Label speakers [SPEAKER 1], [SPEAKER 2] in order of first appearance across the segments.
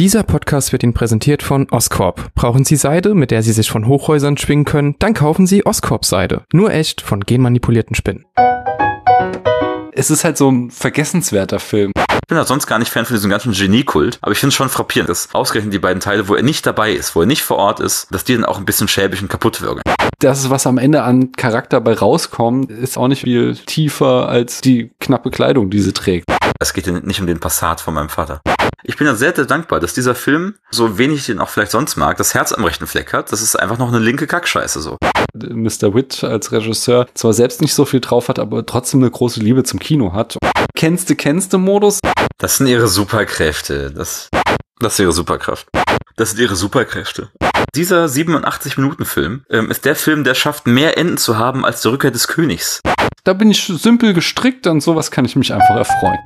[SPEAKER 1] Dieser Podcast wird Ihnen präsentiert von Oscorp. Brauchen Sie Seide, mit der Sie sich von Hochhäusern schwingen können? Dann kaufen Sie Oscorp Seide. Nur echt von genmanipulierten Spinnen.
[SPEAKER 2] Es ist halt so ein vergessenswerter Film.
[SPEAKER 3] Ich bin ja sonst gar nicht Fan von diesem ganzen Genie-Kult, aber ich finde es schon frappierend, dass ausgerechnet die beiden Teile, wo er nicht dabei ist, wo er nicht vor Ort ist, dass die dann auch ein bisschen schäbig und kaputt wirken.
[SPEAKER 2] Das, was am Ende an Charakter bei rauskommt, ist auch nicht viel tiefer als die knappe Kleidung, die sie trägt.
[SPEAKER 3] Es geht ja nicht um den Passat von meinem Vater. Ich bin ja sehr, sehr dankbar, dass dieser Film, so wenig ich den auch vielleicht sonst mag, das Herz am rechten Fleck hat. Das ist einfach noch eine linke Kackscheiße so.
[SPEAKER 2] Mr. Witt als Regisseur zwar selbst nicht so viel drauf hat, aber trotzdem eine große Liebe zum Kino hat. Kennste, kennste Modus.
[SPEAKER 3] Das sind ihre Superkräfte. Das, das ist ihre Superkraft. Das sind ihre Superkräfte. Dieser 87-Minuten-Film ähm, ist der Film, der schafft, mehr Enden zu haben als die Rückkehr des Königs.
[SPEAKER 2] Da bin ich simpel gestrickt, an sowas kann ich mich einfach erfreuen.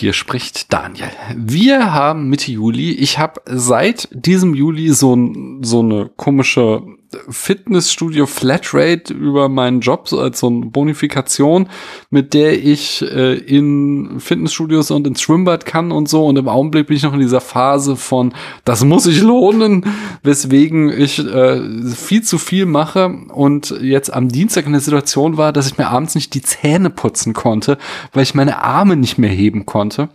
[SPEAKER 2] Hier spricht Daniel. Wir haben Mitte Juli. Ich habe seit diesem Juli so, so eine komische Fitnessstudio Flatrate über meinen Job so als so eine Bonifikation, mit der ich äh, in Fitnessstudios und ins Schwimmbad kann und so. Und im Augenblick bin ich noch in dieser Phase von, das muss sich lohnen, weswegen ich äh, viel zu viel mache und jetzt am Dienstag in der Situation war, dass ich mir abends nicht die Zähne putzen konnte, weil ich meine Arme nicht mehr heben konnte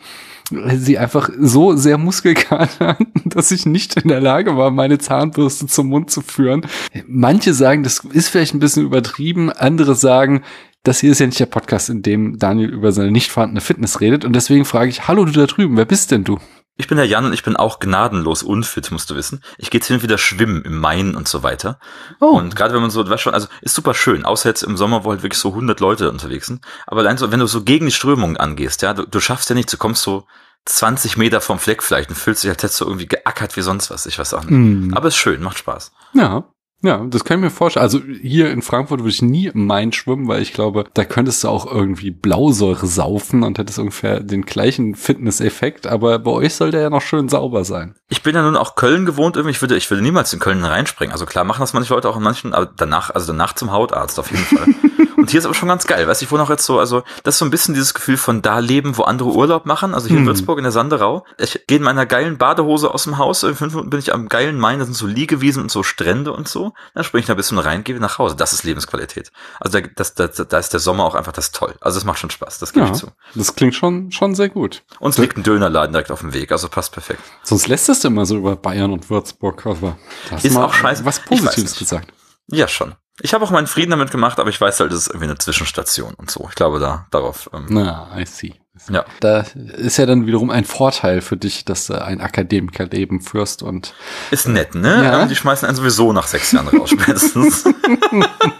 [SPEAKER 2] sie einfach so sehr Muskelkater dass ich nicht in der Lage war, meine Zahnbürste zum Mund zu führen. Manche sagen, das ist vielleicht ein bisschen übertrieben, andere sagen, das hier ist ja nicht der Podcast, in dem Daniel über seine nicht vorhandene Fitness redet. Und deswegen frage ich, hallo du da drüben, wer bist denn du?
[SPEAKER 3] Ich bin der Jan und ich bin auch gnadenlos unfit, musst du wissen. Ich gehe jetzt hin und wieder schwimmen im Main und so weiter. Oh. Und gerade wenn man so, weißt schon, also ist super schön, außer jetzt im Sommer, wo halt wirklich so 100 Leute unterwegs sind. Aber allein so, wenn du so gegen die Strömung angehst, ja, du, du schaffst ja nichts, du kommst so 20 Meter vom Fleck vielleicht und fühlst dich, als hättest du irgendwie geackert wie sonst was. Ich weiß auch nicht. Mm. Aber ist schön, macht Spaß.
[SPEAKER 2] Ja. Ja, das kann ich mir vorstellen. Also hier in Frankfurt würde ich nie im Main schwimmen, weil ich glaube, da könntest du auch irgendwie Blausäure saufen und hättest ungefähr den gleichen Fitness-Effekt. Aber bei euch soll der ja noch schön sauber sein.
[SPEAKER 3] Ich bin ja nun auch Köln gewohnt irgendwie. Ich würde, ich würde niemals in Köln reinspringen. Also klar machen das manche Leute auch in manchen, aber danach, also danach zum Hautarzt auf jeden Fall. und hier ist aber schon ganz geil. Weißt du, ich wohne auch jetzt so, also das ist so ein bisschen dieses Gefühl von da leben, wo andere Urlaub machen. Also hier hm. in Würzburg in der Sanderau. Ich gehe in meiner geilen Badehose aus dem Haus. In fünf Minuten bin ich am geilen Main. Da sind so Liegewiesen und so Strände und so. Dann springe ich da ein bisschen rein, gehe nach Hause. Das ist Lebensqualität. Also da, das, da, da ist der Sommer auch einfach das toll. Also es macht schon Spaß, das gebe ja, ich zu.
[SPEAKER 2] Das klingt schon, schon sehr gut.
[SPEAKER 3] Und es liegt ein Dönerladen direkt auf dem Weg, also passt perfekt.
[SPEAKER 2] Sonst lässt es immer so über Bayern und Würzburg, aber
[SPEAKER 3] das ist auch scheiße.
[SPEAKER 2] Was Positives gesagt.
[SPEAKER 3] Ja, schon. Ich habe auch meinen Frieden damit gemacht, aber ich weiß halt, das ist irgendwie eine Zwischenstation und so. Ich glaube da darauf.
[SPEAKER 2] Ähm, Na, I see. Ja. Da ist ja dann wiederum ein Vorteil für dich, dass du ein Akademikerleben führst und.
[SPEAKER 3] Ist nett, ne? Ja. Die schmeißen einen sowieso nach sechs Jahren raus, spätestens.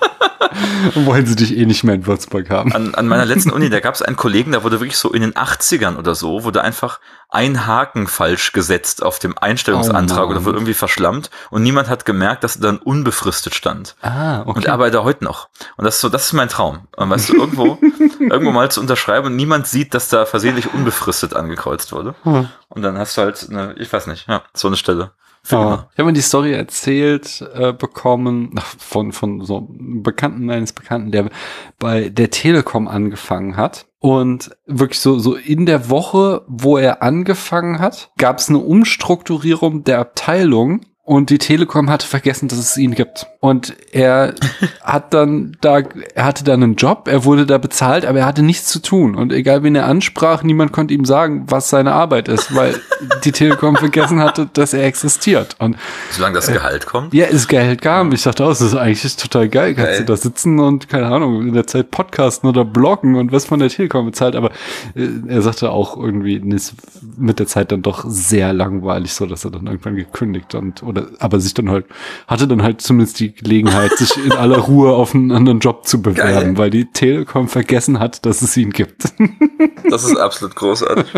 [SPEAKER 2] Wollen sie dich eh nicht mehr in Würzburg haben.
[SPEAKER 3] An, an meiner letzten Uni, da gab es einen Kollegen, da wurde wirklich so in den 80ern oder so, wurde einfach ein Haken falsch gesetzt auf dem Einstellungsantrag oh oder wurde irgendwie verschlammt und niemand hat gemerkt, dass er dann unbefristet stand.
[SPEAKER 2] Ah, okay.
[SPEAKER 3] Und er arbeitet heute noch. Und das ist so, das ist mein Traum. Und weißt du, irgendwo, irgendwo mal zu unterschreiben und niemand sieht, dass da versehentlich unbefristet angekreuzt wurde. Hm. Und dann hast du halt eine, ich weiß nicht, ja, so eine Stelle.
[SPEAKER 2] Oh. Ich habe mir die Story erzählt äh, bekommen von von so einem Bekannten eines Bekannten, der bei der Telekom angefangen hat und wirklich so so in der Woche, wo er angefangen hat, gab es eine Umstrukturierung der Abteilung und die Telekom hatte vergessen, dass es ihn gibt. Und er hat dann da, er hatte dann einen Job, er wurde da bezahlt, aber er hatte nichts zu tun. Und egal wen er ansprach, niemand konnte ihm sagen, was seine Arbeit ist, weil die Telekom vergessen hatte, dass er existiert. Und
[SPEAKER 3] solange das Gehalt kommt?
[SPEAKER 2] Ja, das Gehalt kam. Ich dachte, oh, das ist eigentlich total geil. Kannst geil. du da sitzen und, keine Ahnung, in der Zeit podcasten oder bloggen und was von der Telekom bezahlt. Aber äh, er sagte auch irgendwie, ist mit der Zeit dann doch sehr langweilig, so dass er dann irgendwann gekündigt und, oder, aber sich dann halt, hatte dann halt zumindest die Gelegenheit, sich in aller Ruhe auf einen anderen Job zu bewerben, Geil. weil die Telekom vergessen hat, dass es ihn gibt.
[SPEAKER 3] Das ist absolut großartig.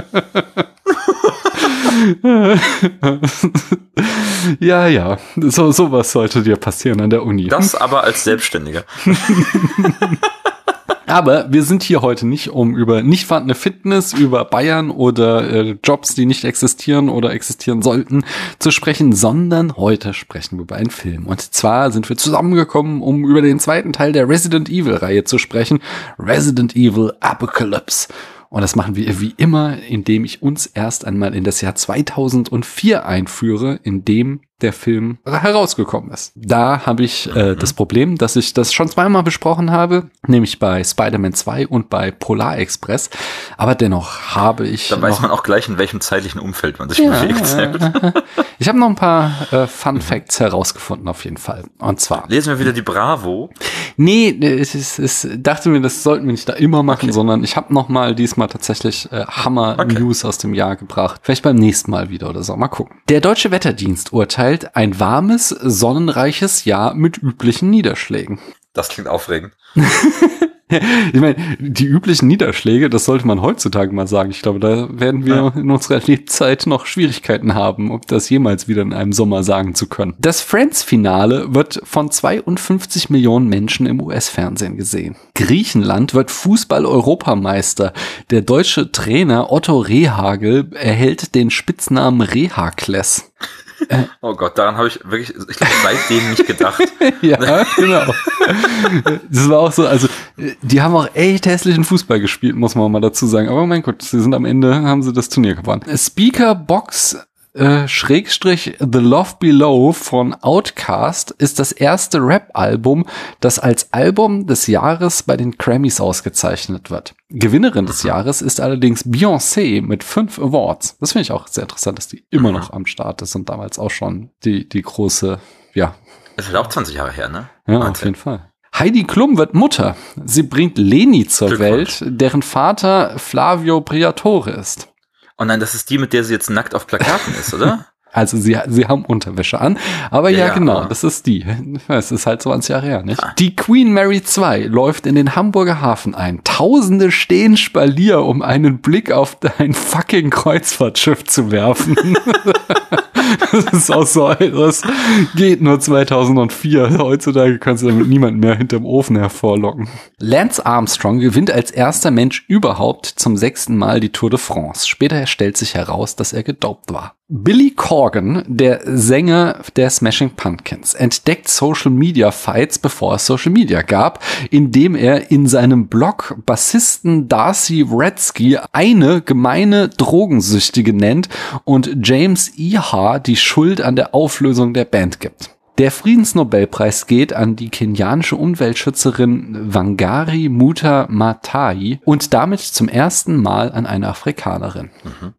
[SPEAKER 2] ja, ja, so sowas sollte dir passieren an der Uni.
[SPEAKER 3] Das aber als Selbstständiger.
[SPEAKER 2] Aber wir sind hier heute nicht, um über nicht vorhandene Fitness, über Bayern oder äh, Jobs, die nicht existieren oder existieren sollten, zu sprechen, sondern heute sprechen wir über einen Film. Und zwar sind wir zusammengekommen, um über den zweiten Teil der Resident Evil-Reihe zu sprechen. Resident Evil Apocalypse. Und das machen wir wie immer, indem ich uns erst einmal in das Jahr 2004 einführe, in dem der Film herausgekommen ist. Da habe ich äh,
[SPEAKER 3] Mhm.
[SPEAKER 2] das Problem, dass ich das schon zweimal besprochen habe, nämlich bei Spider-Man 2 und bei Polar Express. Aber dennoch habe ich
[SPEAKER 3] Da weiß man auch gleich, in welchem zeitlichen Umfeld man sich
[SPEAKER 2] ja,
[SPEAKER 3] bewegt.
[SPEAKER 2] Ich habe noch ein paar äh, Fun Facts herausgefunden auf jeden Fall. Und zwar
[SPEAKER 3] Lesen wir wieder die Bravo.
[SPEAKER 2] Nee, es ist, es dachte mir, das sollten wir nicht da immer machen,
[SPEAKER 3] Okay.
[SPEAKER 2] sondern ich habe noch mal diesmal tatsächlich äh, Hammer
[SPEAKER 3] Okay.
[SPEAKER 2] News aus dem Jahr gebracht. Vielleicht beim nächsten Mal wieder oder so. Mal gucken. Der Deutsche Wetterdienst urteilt ein warmes, sonnenreiches Jahr mit üblichen Niederschlägen.
[SPEAKER 3] Das klingt aufregend.
[SPEAKER 2] Ich meine, die üblichen Niederschläge, das sollte man heutzutage mal sagen. Ich glaube, da werden wir
[SPEAKER 3] Ja.
[SPEAKER 2] in unserer Lebzeit noch Schwierigkeiten haben, ob das jemals wieder in einem Sommer sagen zu können. Das Friends-Finale wird von 52 Millionen Menschen im US-Fernsehen gesehen. Griechenland wird Fußball-Europameister. Der deutsche Trainer Otto Rehagel erhält den Spitznamen Rehakles.
[SPEAKER 3] Oh Gott, daran habe ich wirklich, ich glaube, seitdem nicht gedacht.
[SPEAKER 2] Ja, genau. Das war auch so, also die haben auch echt hässlichen Fußball gespielt, muss man mal dazu sagen. Aber mein Gott, sie sind am Ende, haben sie das Turnier gewonnen. Speaker Box äh, Schrägstrich The Love Below von Outcast ist das erste Rap-Album, das als Album des Jahres bei den Grammys ausgezeichnet wird. Gewinnerin des Jahres ist allerdings Beyoncé mit fünf Awards. Das finde ich auch sehr interessant, dass die immer noch am Start ist und damals auch schon die, die große, ja,
[SPEAKER 3] Das ist halt auch 20 Jahre her, ne?
[SPEAKER 2] ja, auf
[SPEAKER 3] Wahnsinn.
[SPEAKER 2] jeden Fall. Heidi Klum wird Mutter. Sie bringt Leni zur. Welt, deren Vater Flavio Briatore ist.
[SPEAKER 3] Oh nein, das ist die, mit der sie jetzt nackt auf Plakaten ist, oder?
[SPEAKER 2] Also sie, sie haben Unterwäsche an. Aber ja,
[SPEAKER 3] Ja,
[SPEAKER 2] genau,
[SPEAKER 3] aber-
[SPEAKER 2] das ist die. Es ist halt 20 Jahre her, nicht?
[SPEAKER 3] Ah.
[SPEAKER 2] Die Queen Mary 2 läuft in den Hamburger Hafen ein. Tausende stehen Spalier, um einen Blick auf ein fucking Kreuzfahrtschiff zu werfen. das ist auch so, das geht nur 2004. Heutzutage kannst du damit niemanden mehr hinterm Ofen hervorlocken. Lance Armstrong gewinnt als erster Mensch überhaupt zum sechsten Mal die Tour de France. Später stellt sich heraus, dass er gedopt war. Billy Corgan, der Sänger der Smashing Pumpkins, entdeckt Social Media Fights, bevor es Social Media gab, indem er in seinem Blog Bassisten Darcy Redsky eine gemeine Drogensüchtige nennt und James Iha die Schuld an der Auflösung der Band gibt. Der Friedensnobelpreis geht an die kenianische Umweltschützerin Wangari Muta Maatai und damit zum ersten Mal an eine Afrikanerin.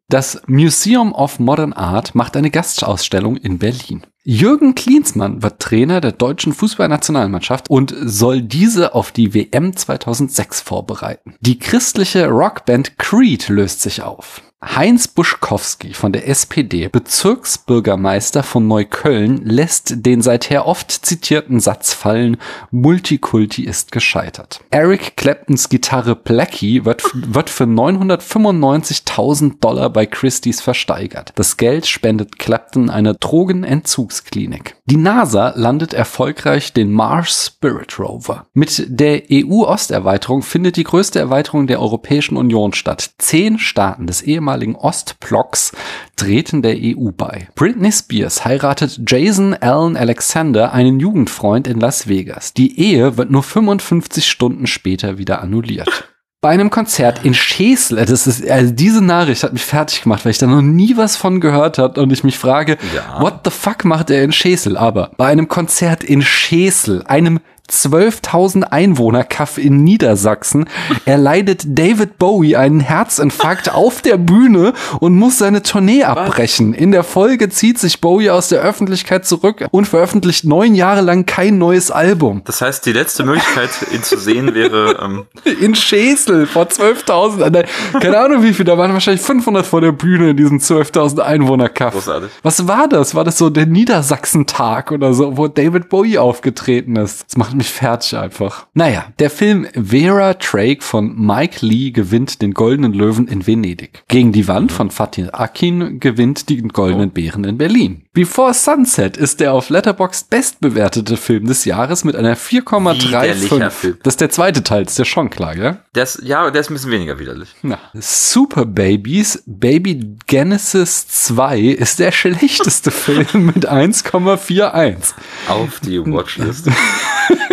[SPEAKER 2] Das Museum of Modern Art macht eine Gastausstellung in Berlin. Jürgen Klinsmann wird Trainer der deutschen Fußballnationalmannschaft und soll diese auf die WM 2006 vorbereiten. Die christliche Rockband Creed löst sich auf. Heinz Buschkowski von der SPD, Bezirksbürgermeister von Neukölln, lässt den seither oft zitierten Satz fallen, Multikulti ist gescheitert. Eric Claptons Gitarre Blackie wird, wird für 995.000 Dollar bei Christie's versteigert. Das Geld spendet Clapton einer Drogenentzugsklinik. Die NASA landet erfolgreich den Mars Spirit Rover. Mit der EU-Osterweiterung findet die größte Erweiterung der Europäischen Union statt. Zehn Staaten des ehemaligen Ostblocks treten der EU bei. Britney Spears heiratet Jason Allen Alexander, einen Jugendfreund in Las Vegas. Die Ehe wird nur 55 Stunden später wieder annulliert. Bei einem Konzert in Schesel, das ist, also diese Nachricht hat mich fertig gemacht, weil ich da noch nie was von gehört habe und ich mich frage,
[SPEAKER 3] Ja.
[SPEAKER 2] what the fuck macht er in Schesel? Aber bei einem Konzert in Schesel, einem 12.000 Einwohner Kaff in Niedersachsen, erleidet David Bowie einen Herzinfarkt auf der Bühne und muss seine Tournee abbrechen. In der Folge zieht sich Bowie aus der Öffentlichkeit zurück und veröffentlicht neun Jahre lang kein neues Album.
[SPEAKER 3] Das heißt, die letzte Möglichkeit, ihn zu sehen, wäre, ähm,
[SPEAKER 2] In Schesel vor 12.000. Nein, Keine Ahnung wie viel, da waren wahrscheinlich 500 vor der Bühne in diesem 12.000 Einwohner Kaff.
[SPEAKER 3] Großartig.
[SPEAKER 2] Was war das? War das so der Niedersachsentag oder so, wo David Bowie aufgetreten ist? Das macht mich fertig einfach. Naja, der Film Vera Drake von Mike Lee gewinnt den Goldenen Löwen in Venedig. Gegen die Wand von Fatih Akin gewinnt die Goldenen Bären in Berlin. Before Sunset ist der auf Letterboxd bestbewertete Film des Jahres mit einer
[SPEAKER 3] Widerlicher
[SPEAKER 2] 4,35.
[SPEAKER 3] Film.
[SPEAKER 2] Das ist der zweite Teil, ist ja schon klar, gell?
[SPEAKER 3] Ist, ja, der ist ein bisschen weniger widerlich.
[SPEAKER 2] Na, Super Babies, Baby Genesis 2 ist der schlechteste Film mit 1,41.
[SPEAKER 3] Auf die Watchlist.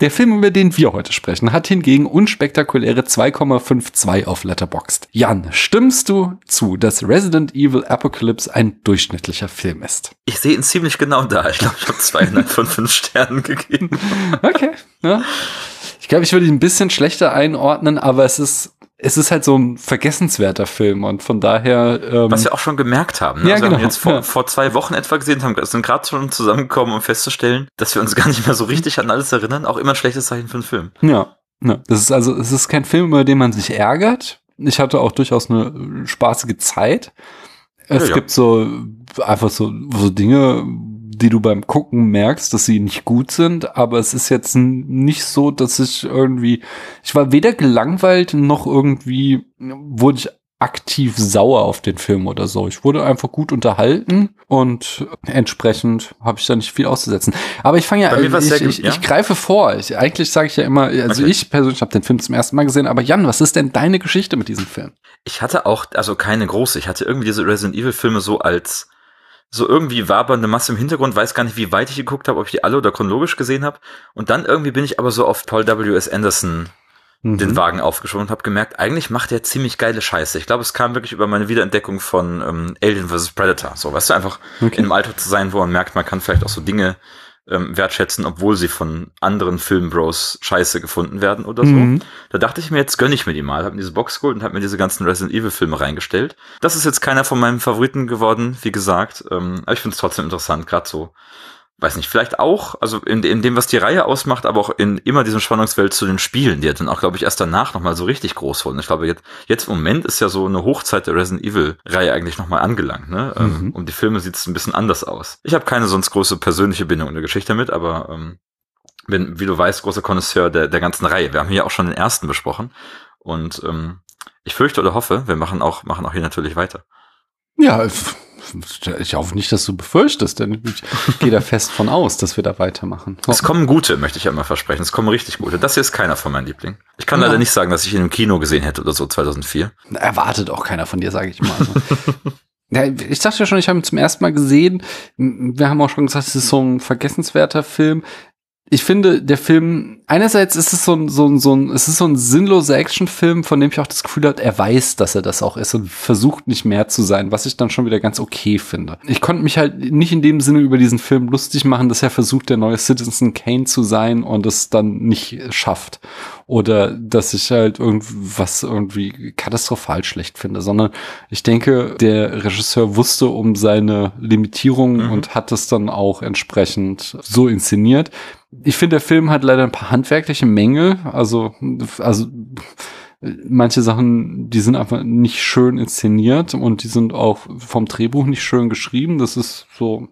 [SPEAKER 2] Der Film, über den wir heute sprechen, hat hingegen unspektakuläre 2,52 auf Letterboxd. Jan, stimmst du zu, dass Resident Evil Apocalypse ein durchschnittlicher Film ist?
[SPEAKER 3] Ich sehe ihn ziemlich genau da. Ich glaube, ich habe zweieinhalb von fünf Sternen gegeben.
[SPEAKER 2] Okay. Ja. Ich glaube, ich würde ihn ein bisschen schlechter einordnen, aber es ist, es ist halt so ein vergessenswerter Film und von daher. Ähm,
[SPEAKER 3] Was wir auch schon gemerkt haben. Ne?
[SPEAKER 2] Ja,
[SPEAKER 3] also wir
[SPEAKER 2] genau.
[SPEAKER 3] haben jetzt vor,
[SPEAKER 2] Ja.
[SPEAKER 3] vor zwei Wochen etwa gesehen, haben, sind gerade schon zusammengekommen, um festzustellen, dass wir uns gar nicht mehr so richtig an alles erinnern. Auch immer ein schlechtes Zeichen für einen Film.
[SPEAKER 2] Ja, ja. Das ist also, es ist kein Film, über den man sich ärgert. Ich hatte auch durchaus eine spaßige Zeit. Es
[SPEAKER 3] ja.
[SPEAKER 2] gibt so einfach so, so Dinge, die du beim Gucken merkst, dass sie nicht gut sind, aber es ist jetzt nicht so, dass ich irgendwie, ich war weder gelangweilt noch irgendwie wurde ich aktiv sauer auf den Film oder so. Ich wurde einfach gut unterhalten und entsprechend habe ich da nicht viel auszusetzen. Aber ich fange ja,
[SPEAKER 3] war's
[SPEAKER 2] ich,
[SPEAKER 3] gut,
[SPEAKER 2] ich,
[SPEAKER 3] ja.
[SPEAKER 2] ich greife vor. Ich, eigentlich sage ich ja immer, also
[SPEAKER 3] Okay.
[SPEAKER 2] ich persönlich habe den Film zum ersten Mal gesehen, aber Jan, was ist denn deine Geschichte mit diesem Film?
[SPEAKER 3] Ich hatte auch, also keine große, ich hatte irgendwie diese Resident Evil Filme so als so irgendwie wabernde Masse im Hintergrund, weiß gar nicht, wie weit ich geguckt habe, ob ich die alle oder chronologisch gesehen habe. Und dann irgendwie bin ich aber so auf Paul W.S. Anderson den
[SPEAKER 2] Mhm.
[SPEAKER 3] Wagen aufgeschoben und habe gemerkt, eigentlich macht er ziemlich geile Scheiße. Ich glaube, es kam wirklich über meine Wiederentdeckung von ähm, Alien vs. Predator. So, weißt du, einfach
[SPEAKER 2] Okay.
[SPEAKER 3] in einem Alter zu sein, wo man merkt, man kann vielleicht auch so Dinge ähm, wertschätzen, obwohl sie von anderen Filmbros scheiße gefunden werden oder so.
[SPEAKER 2] Mhm.
[SPEAKER 3] Da dachte ich mir, jetzt gönne ich mir die mal, habe mir diese Box geholt und habe mir diese ganzen Resident Evil Filme reingestellt. Das ist jetzt keiner von meinen Favoriten geworden, wie gesagt. Ähm, aber ich finde es trotzdem interessant, gerade so, weiß nicht, vielleicht auch, also in, in dem, was die Reihe ausmacht, aber auch in immer diesem Spannungsfeld zu den Spielen, die dann auch, glaube ich, erst danach nochmal so richtig groß wurden. Ich glaube, jetzt, jetzt im Moment ist ja so eine Hochzeit der Resident Evil-Reihe eigentlich nochmal angelangt, ne?
[SPEAKER 2] Mhm.
[SPEAKER 3] Ähm, um die Filme sieht es ein bisschen anders aus. Ich habe keine sonst große persönliche Bindung in der Geschichte mit, aber ähm, bin, wie du weißt, großer Connoisseur der, der ganzen Reihe. Wir haben hier auch schon den ersten besprochen. Und ähm, ich fürchte oder hoffe, wir machen auch, machen auch hier natürlich weiter.
[SPEAKER 2] Ja, ich- hoffe nicht, dass du befürchtest, denn ich gehe da fest von aus, dass wir da weitermachen.
[SPEAKER 3] Es kommen gute, möchte ich ja immer versprechen. Es kommen richtig gute. Das hier ist keiner von meinen Lieblingen. Ich kann
[SPEAKER 2] Ja.
[SPEAKER 3] leider nicht sagen, dass ich ihn im Kino gesehen hätte oder so 2004.
[SPEAKER 2] Erwartet auch keiner von dir, sage ich mal. Ja, ich dachte ja schon, ich habe ihn zum ersten Mal gesehen. Wir haben auch schon gesagt, es ist so ein vergessenswerter Film. Ich finde, der Film, einerseits ist es so ein, so ein, so ein, es ist so ein sinnloser Actionfilm, von dem ich auch das Gefühl habe, er weiß, dass er das auch ist und versucht nicht mehr zu sein, was ich dann schon wieder ganz okay finde. Ich konnte mich halt nicht in dem Sinne über diesen Film lustig machen, dass er versucht, der neue Citizen Kane zu sein und es dann nicht schafft. Oder dass ich halt irgendwas irgendwie katastrophal schlecht finde, sondern ich denke, der Regisseur wusste um seine Limitierungen
[SPEAKER 3] Mhm.
[SPEAKER 2] und hat es dann auch entsprechend so inszeniert. Ich finde, der Film hat leider ein paar handwerkliche Mängel. Also, also manche Sachen, die sind einfach nicht schön inszeniert und die sind auch vom Drehbuch nicht schön geschrieben. Das ist so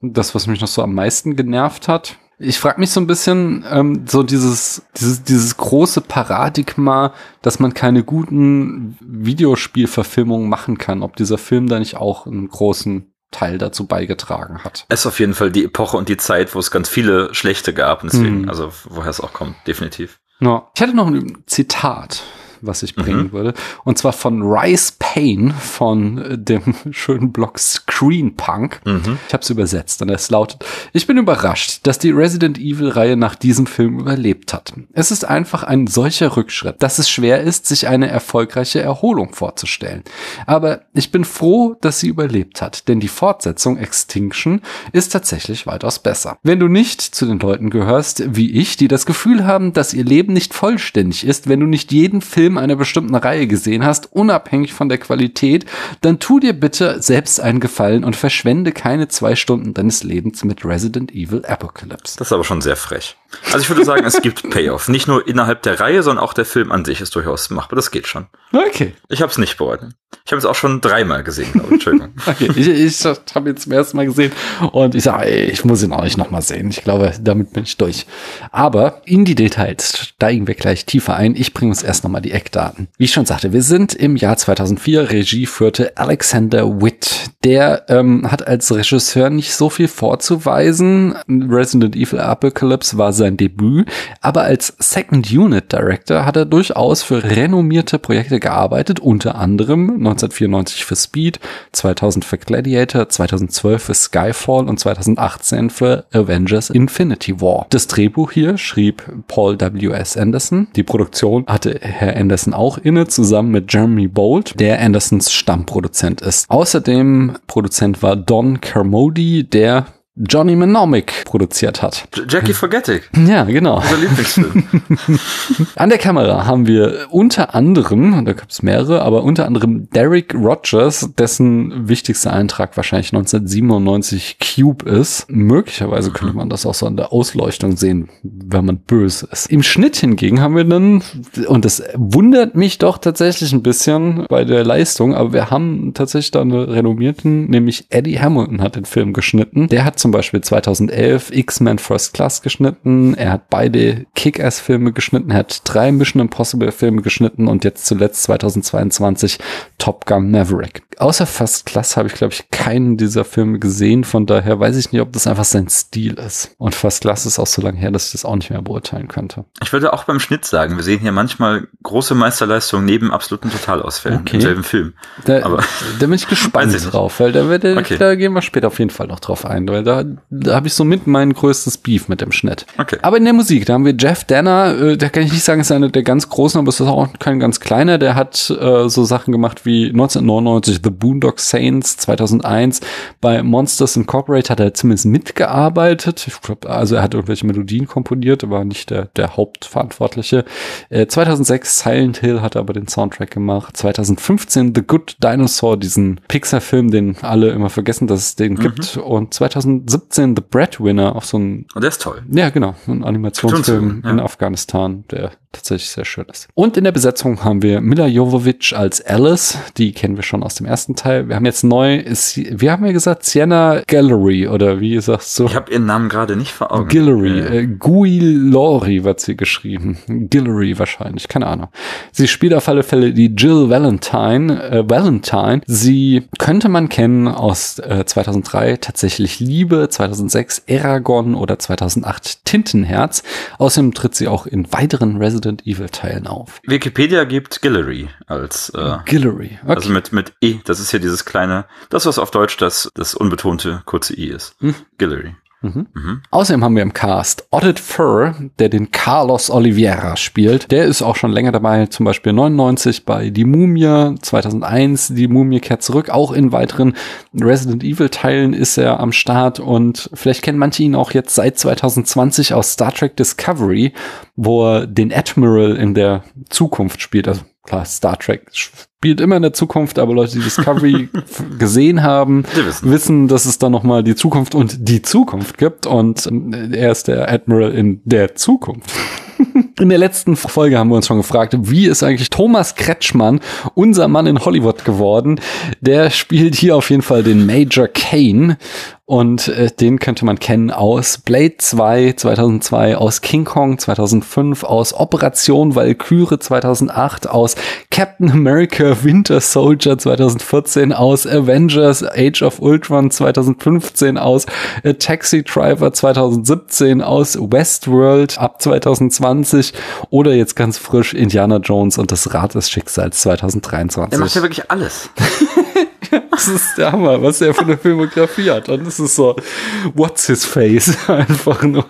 [SPEAKER 2] das, was mich noch so am meisten genervt hat. Ich frage mich so ein bisschen, ähm, so dieses, dieses, dieses große Paradigma, dass man keine guten Videospielverfilmungen machen kann, ob dieser Film da nicht auch einen großen Teil dazu beigetragen hat.
[SPEAKER 3] Es ist auf jeden Fall die Epoche und die Zeit, wo es ganz viele schlechte gab. Deswegen,
[SPEAKER 2] Mhm.
[SPEAKER 3] also woher es auch kommt, definitiv.
[SPEAKER 2] Ja. Ich hatte noch ein Zitat, was ich bringen
[SPEAKER 3] Mhm.
[SPEAKER 2] würde. Und zwar von Rice Payne von äh, dem schönen Blog Screen Punk.
[SPEAKER 3] Mhm.
[SPEAKER 2] Ich habe es übersetzt und es lautet, ich bin überrascht, dass die Resident Evil-Reihe nach diesem Film überlebt hat. Es ist einfach ein solcher Rückschritt, dass es schwer ist, sich eine erfolgreiche Erholung vorzustellen. Aber ich bin froh, dass sie überlebt hat, denn die Fortsetzung Extinction ist tatsächlich weitaus besser. Wenn du nicht zu den Leuten gehörst, wie ich, die das Gefühl haben, dass ihr Leben nicht vollständig ist, wenn du nicht jeden Film einer bestimmten Reihe gesehen hast, unabhängig von der Qualität, dann tu dir bitte selbst einen Gefallen und verschwende keine zwei Stunden deines Lebens mit Resident Evil Apocalypse.
[SPEAKER 3] Das ist aber schon sehr frech. Also ich würde sagen, es gibt Payoff. Nicht nur innerhalb der Reihe, sondern auch der Film an sich ist durchaus machbar. Das geht schon.
[SPEAKER 2] Okay.
[SPEAKER 3] Ich habe es nicht bereut. Ich habe es auch schon dreimal gesehen, glaube ich. Entschuldigung.
[SPEAKER 2] okay. Ich, ich habe ihn zum ersten Mal gesehen und ich sage, ich muss ihn auch nicht nochmal sehen. Ich glaube, damit bin ich durch. Aber in die Details steigen wir gleich tiefer ein. Ich bringe uns erst nochmal die Eckdaten. Wie ich schon sagte, wir sind im Jahr 2004. Regie führte Alexander Witt. Der ähm, hat als Regisseur nicht so viel vorzuweisen. Resident Evil Apocalypse war sein Debüt, aber als Second Unit Director hat er durchaus für renommierte Projekte gearbeitet, unter anderem 1994 für Speed, 2000 für Gladiator, 2012 für Skyfall und 2018 für Avengers Infinity War. Das Drehbuch hier schrieb Paul W.S. Anderson. Die Produktion hatte Herr Anderson auch inne, zusammen mit Jeremy Bolt, der Andersons Stammproduzent ist. Außerdem Produzent war Don Carmody, der Johnny Mnemonic produziert hat.
[SPEAKER 3] Jackie Forgetting.
[SPEAKER 2] Ja, genau.
[SPEAKER 3] Unser Lieblingsfilm.
[SPEAKER 2] An der Kamera haben wir unter anderem, da gibt es mehrere, aber unter anderem Derek Rogers, dessen wichtigster Eintrag wahrscheinlich 1997 Cube ist. Möglicherweise könnte man das auch so an der Ausleuchtung sehen, wenn man böse ist. Im Schnitt hingegen haben wir dann, und das wundert mich doch tatsächlich ein bisschen bei der Leistung, aber wir haben tatsächlich da einen renommierten, nämlich Eddie Hamilton hat den Film geschnitten. Der hat zum Beispiel 2011 X-Men First Class geschnitten, er hat beide Kick-Ass-Filme geschnitten, er hat drei Mission Impossible-Filme geschnitten und jetzt zuletzt 2022 Top Gun Maverick. Außer First Class habe ich, glaube ich, keinen dieser Filme gesehen, von daher weiß ich nicht, ob das einfach sein Stil ist. Und First Class ist auch so lange her, dass ich das auch nicht mehr beurteilen könnte.
[SPEAKER 3] Ich würde auch beim Schnitt sagen, wir sehen hier manchmal große Meisterleistungen neben absoluten Totalausfällen
[SPEAKER 2] Okay.
[SPEAKER 3] im selben Film.
[SPEAKER 2] Da,
[SPEAKER 3] Aber-
[SPEAKER 2] da bin ich gespannt drauf, weil da, wird,
[SPEAKER 3] Okay.
[SPEAKER 2] da gehen wir später auf jeden Fall noch drauf ein, weil da, da habe ich so mit mein größtes Beef mit dem Schnitt.
[SPEAKER 3] Okay.
[SPEAKER 2] Aber in der Musik, da haben wir Jeff Danner, äh, da kann ich nicht sagen, ist einer der ganz großen, aber es ist auch kein ganz kleiner, der hat äh, so Sachen gemacht wie 1999 The Boondock Saints, 2001 bei Monsters Incorporated hat er zumindest mitgearbeitet. Ich glaub, also er hat irgendwelche Melodien komponiert, aber nicht der, der Hauptverantwortliche. Äh, 2006 Silent Hill hat er aber den Soundtrack gemacht. 2015 The Good Dinosaur, diesen Pixar-Film, den alle immer vergessen, dass es den gibt. Und 2017 The Breadwinner, auch so ein
[SPEAKER 3] Und der ist toll.
[SPEAKER 2] ja, genau. Ein Animationsfilm
[SPEAKER 3] ja.
[SPEAKER 2] in Afghanistan, der tatsächlich sehr schön ist. Und in der Besetzung haben wir Mila Jovovich als Alice. Die kennen wir schon aus dem ersten Teil. Wir haben jetzt neu, ist, wir haben ja gesagt, Sienna Gallery oder wie sagst du?
[SPEAKER 3] Ich habe ihren Namen gerade nicht vor Augen.
[SPEAKER 2] Guillory,
[SPEAKER 3] Äh,
[SPEAKER 2] Guillory wird sie geschrieben. Guillory wahrscheinlich, keine Ahnung. Sie spielt auf alle Fälle die Jill Valentine. Äh, Valentine. Sie könnte man kennen aus äh, 2003 tatsächlich Liebe, 2006 Eragon oder 2008 Tintenherz. Außerdem tritt sie auch in weiteren Resident Evil Teilen auf.
[SPEAKER 3] Wikipedia gibt Guillory als äh,
[SPEAKER 2] Guillory. Okay.
[SPEAKER 3] Also mit, mit E, das ist hier dieses kleine, das was auf Deutsch das, das unbetonte kurze I ist.
[SPEAKER 2] Hm.
[SPEAKER 3] Guillory.
[SPEAKER 2] Außerdem haben wir im Cast Odded Fur, der den Carlos Oliveira spielt. Der ist auch schon länger dabei, zum Beispiel 99 bei Die Mumie, 2001 Die Mumie kehrt zurück. Auch in weiteren Resident Evil Teilen ist er am Start und vielleicht kennen manche ihn auch jetzt seit 2020 aus Star Trek Discovery, wo er den Admiral in der Zukunft spielt. Also klar, Star Trek spielt immer in der Zukunft, aber Leute, die Discovery gesehen haben,
[SPEAKER 3] wissen.
[SPEAKER 2] wissen, dass es da noch mal die Zukunft und die Zukunft gibt und äh, er ist der Admiral in der Zukunft. In der letzten Folge haben wir uns schon gefragt, wie ist eigentlich Thomas Kretschmann, unser Mann in Hollywood geworden? Der spielt hier auf jeden Fall den Major Kane und äh, den könnte man kennen aus Blade 2 2002, aus King Kong 2005, aus Operation Valkyrie 2008, aus Captain America Winter Soldier 2014, aus Avengers Age of Ultron 2015, aus A Taxi Driver 2017, aus Westworld ab 2020 oder jetzt ganz frisch Indiana Jones und das Rad des Schicksals
[SPEAKER 3] Er macht
[SPEAKER 2] 2023.
[SPEAKER 3] ja wirklich alles.
[SPEAKER 2] Das ist der Hammer, was er für eine Filmografie hat. Und das ist so, what's his face? Einfach nur,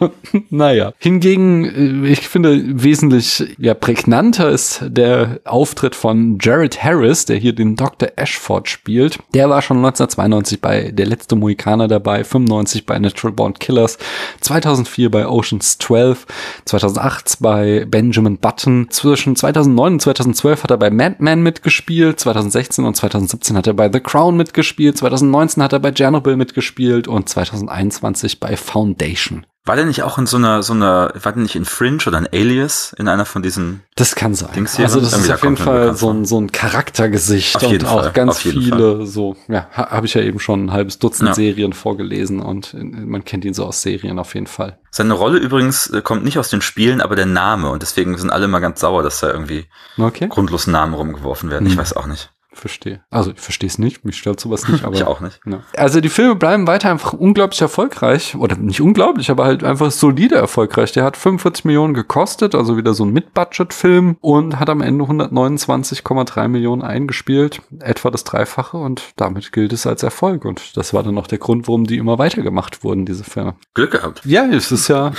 [SPEAKER 2] naja. Hingegen, äh, ich finde, wesentlich ja, prägnanter ist der Auftritt von Jared Harris, der hier den Dr. Ashford spielt. Der war schon 1992 bei Der letzte Mohikaner dabei, 95 bei Natural Born Killers, 2004 bei Oceans 12, 2008 bei Benjamin Button. Zwischen 2009 und 2012 hat er bei Mad Men mitgespielt, 2016 und 2017 hat er bei The Crown mitgespielt, 2019 hat er bei Chernobyl mitgespielt und 2021 bei Foundation.
[SPEAKER 3] War der nicht auch in so einer, so einer, war der nicht in Fringe oder in Alias in einer von diesen?
[SPEAKER 2] Das kann sein.
[SPEAKER 3] Dings hier?
[SPEAKER 2] Also das ist auf jeden Fall so ein, so ein Charaktergesicht und auch
[SPEAKER 3] Fall,
[SPEAKER 2] ganz viele so, ja, ha- habe ich ja eben schon ein halbes Dutzend
[SPEAKER 3] Ja.
[SPEAKER 2] Serien vorgelesen und man kennt ihn so aus Serien auf jeden Fall.
[SPEAKER 3] Seine Rolle übrigens äh, kommt nicht aus den Spielen, aber der Name und deswegen sind alle mal ganz sauer, dass da irgendwie
[SPEAKER 2] Okay,
[SPEAKER 3] grundlos Namen rumgeworfen werden. Ich
[SPEAKER 2] Hm.
[SPEAKER 3] weiß auch nicht.
[SPEAKER 2] Verstehe. Also ich verstehe es nicht, mich stört sowas nicht, aber
[SPEAKER 3] ich auch nicht.
[SPEAKER 2] Ja. Also die Filme bleiben weiter einfach unglaublich erfolgreich. Oder nicht unglaublich, aber halt einfach solide erfolgreich. Der hat 45 Millionen gekostet, also wieder so ein Mid-Budget-Film und hat am Ende 129,3 Millionen eingespielt. Etwa das Dreifache und damit gilt es als Erfolg. Und das war dann auch der Grund, warum die immer weitergemacht wurden, diese Filme.
[SPEAKER 3] Glück gehabt.
[SPEAKER 2] Ja, es ist ja,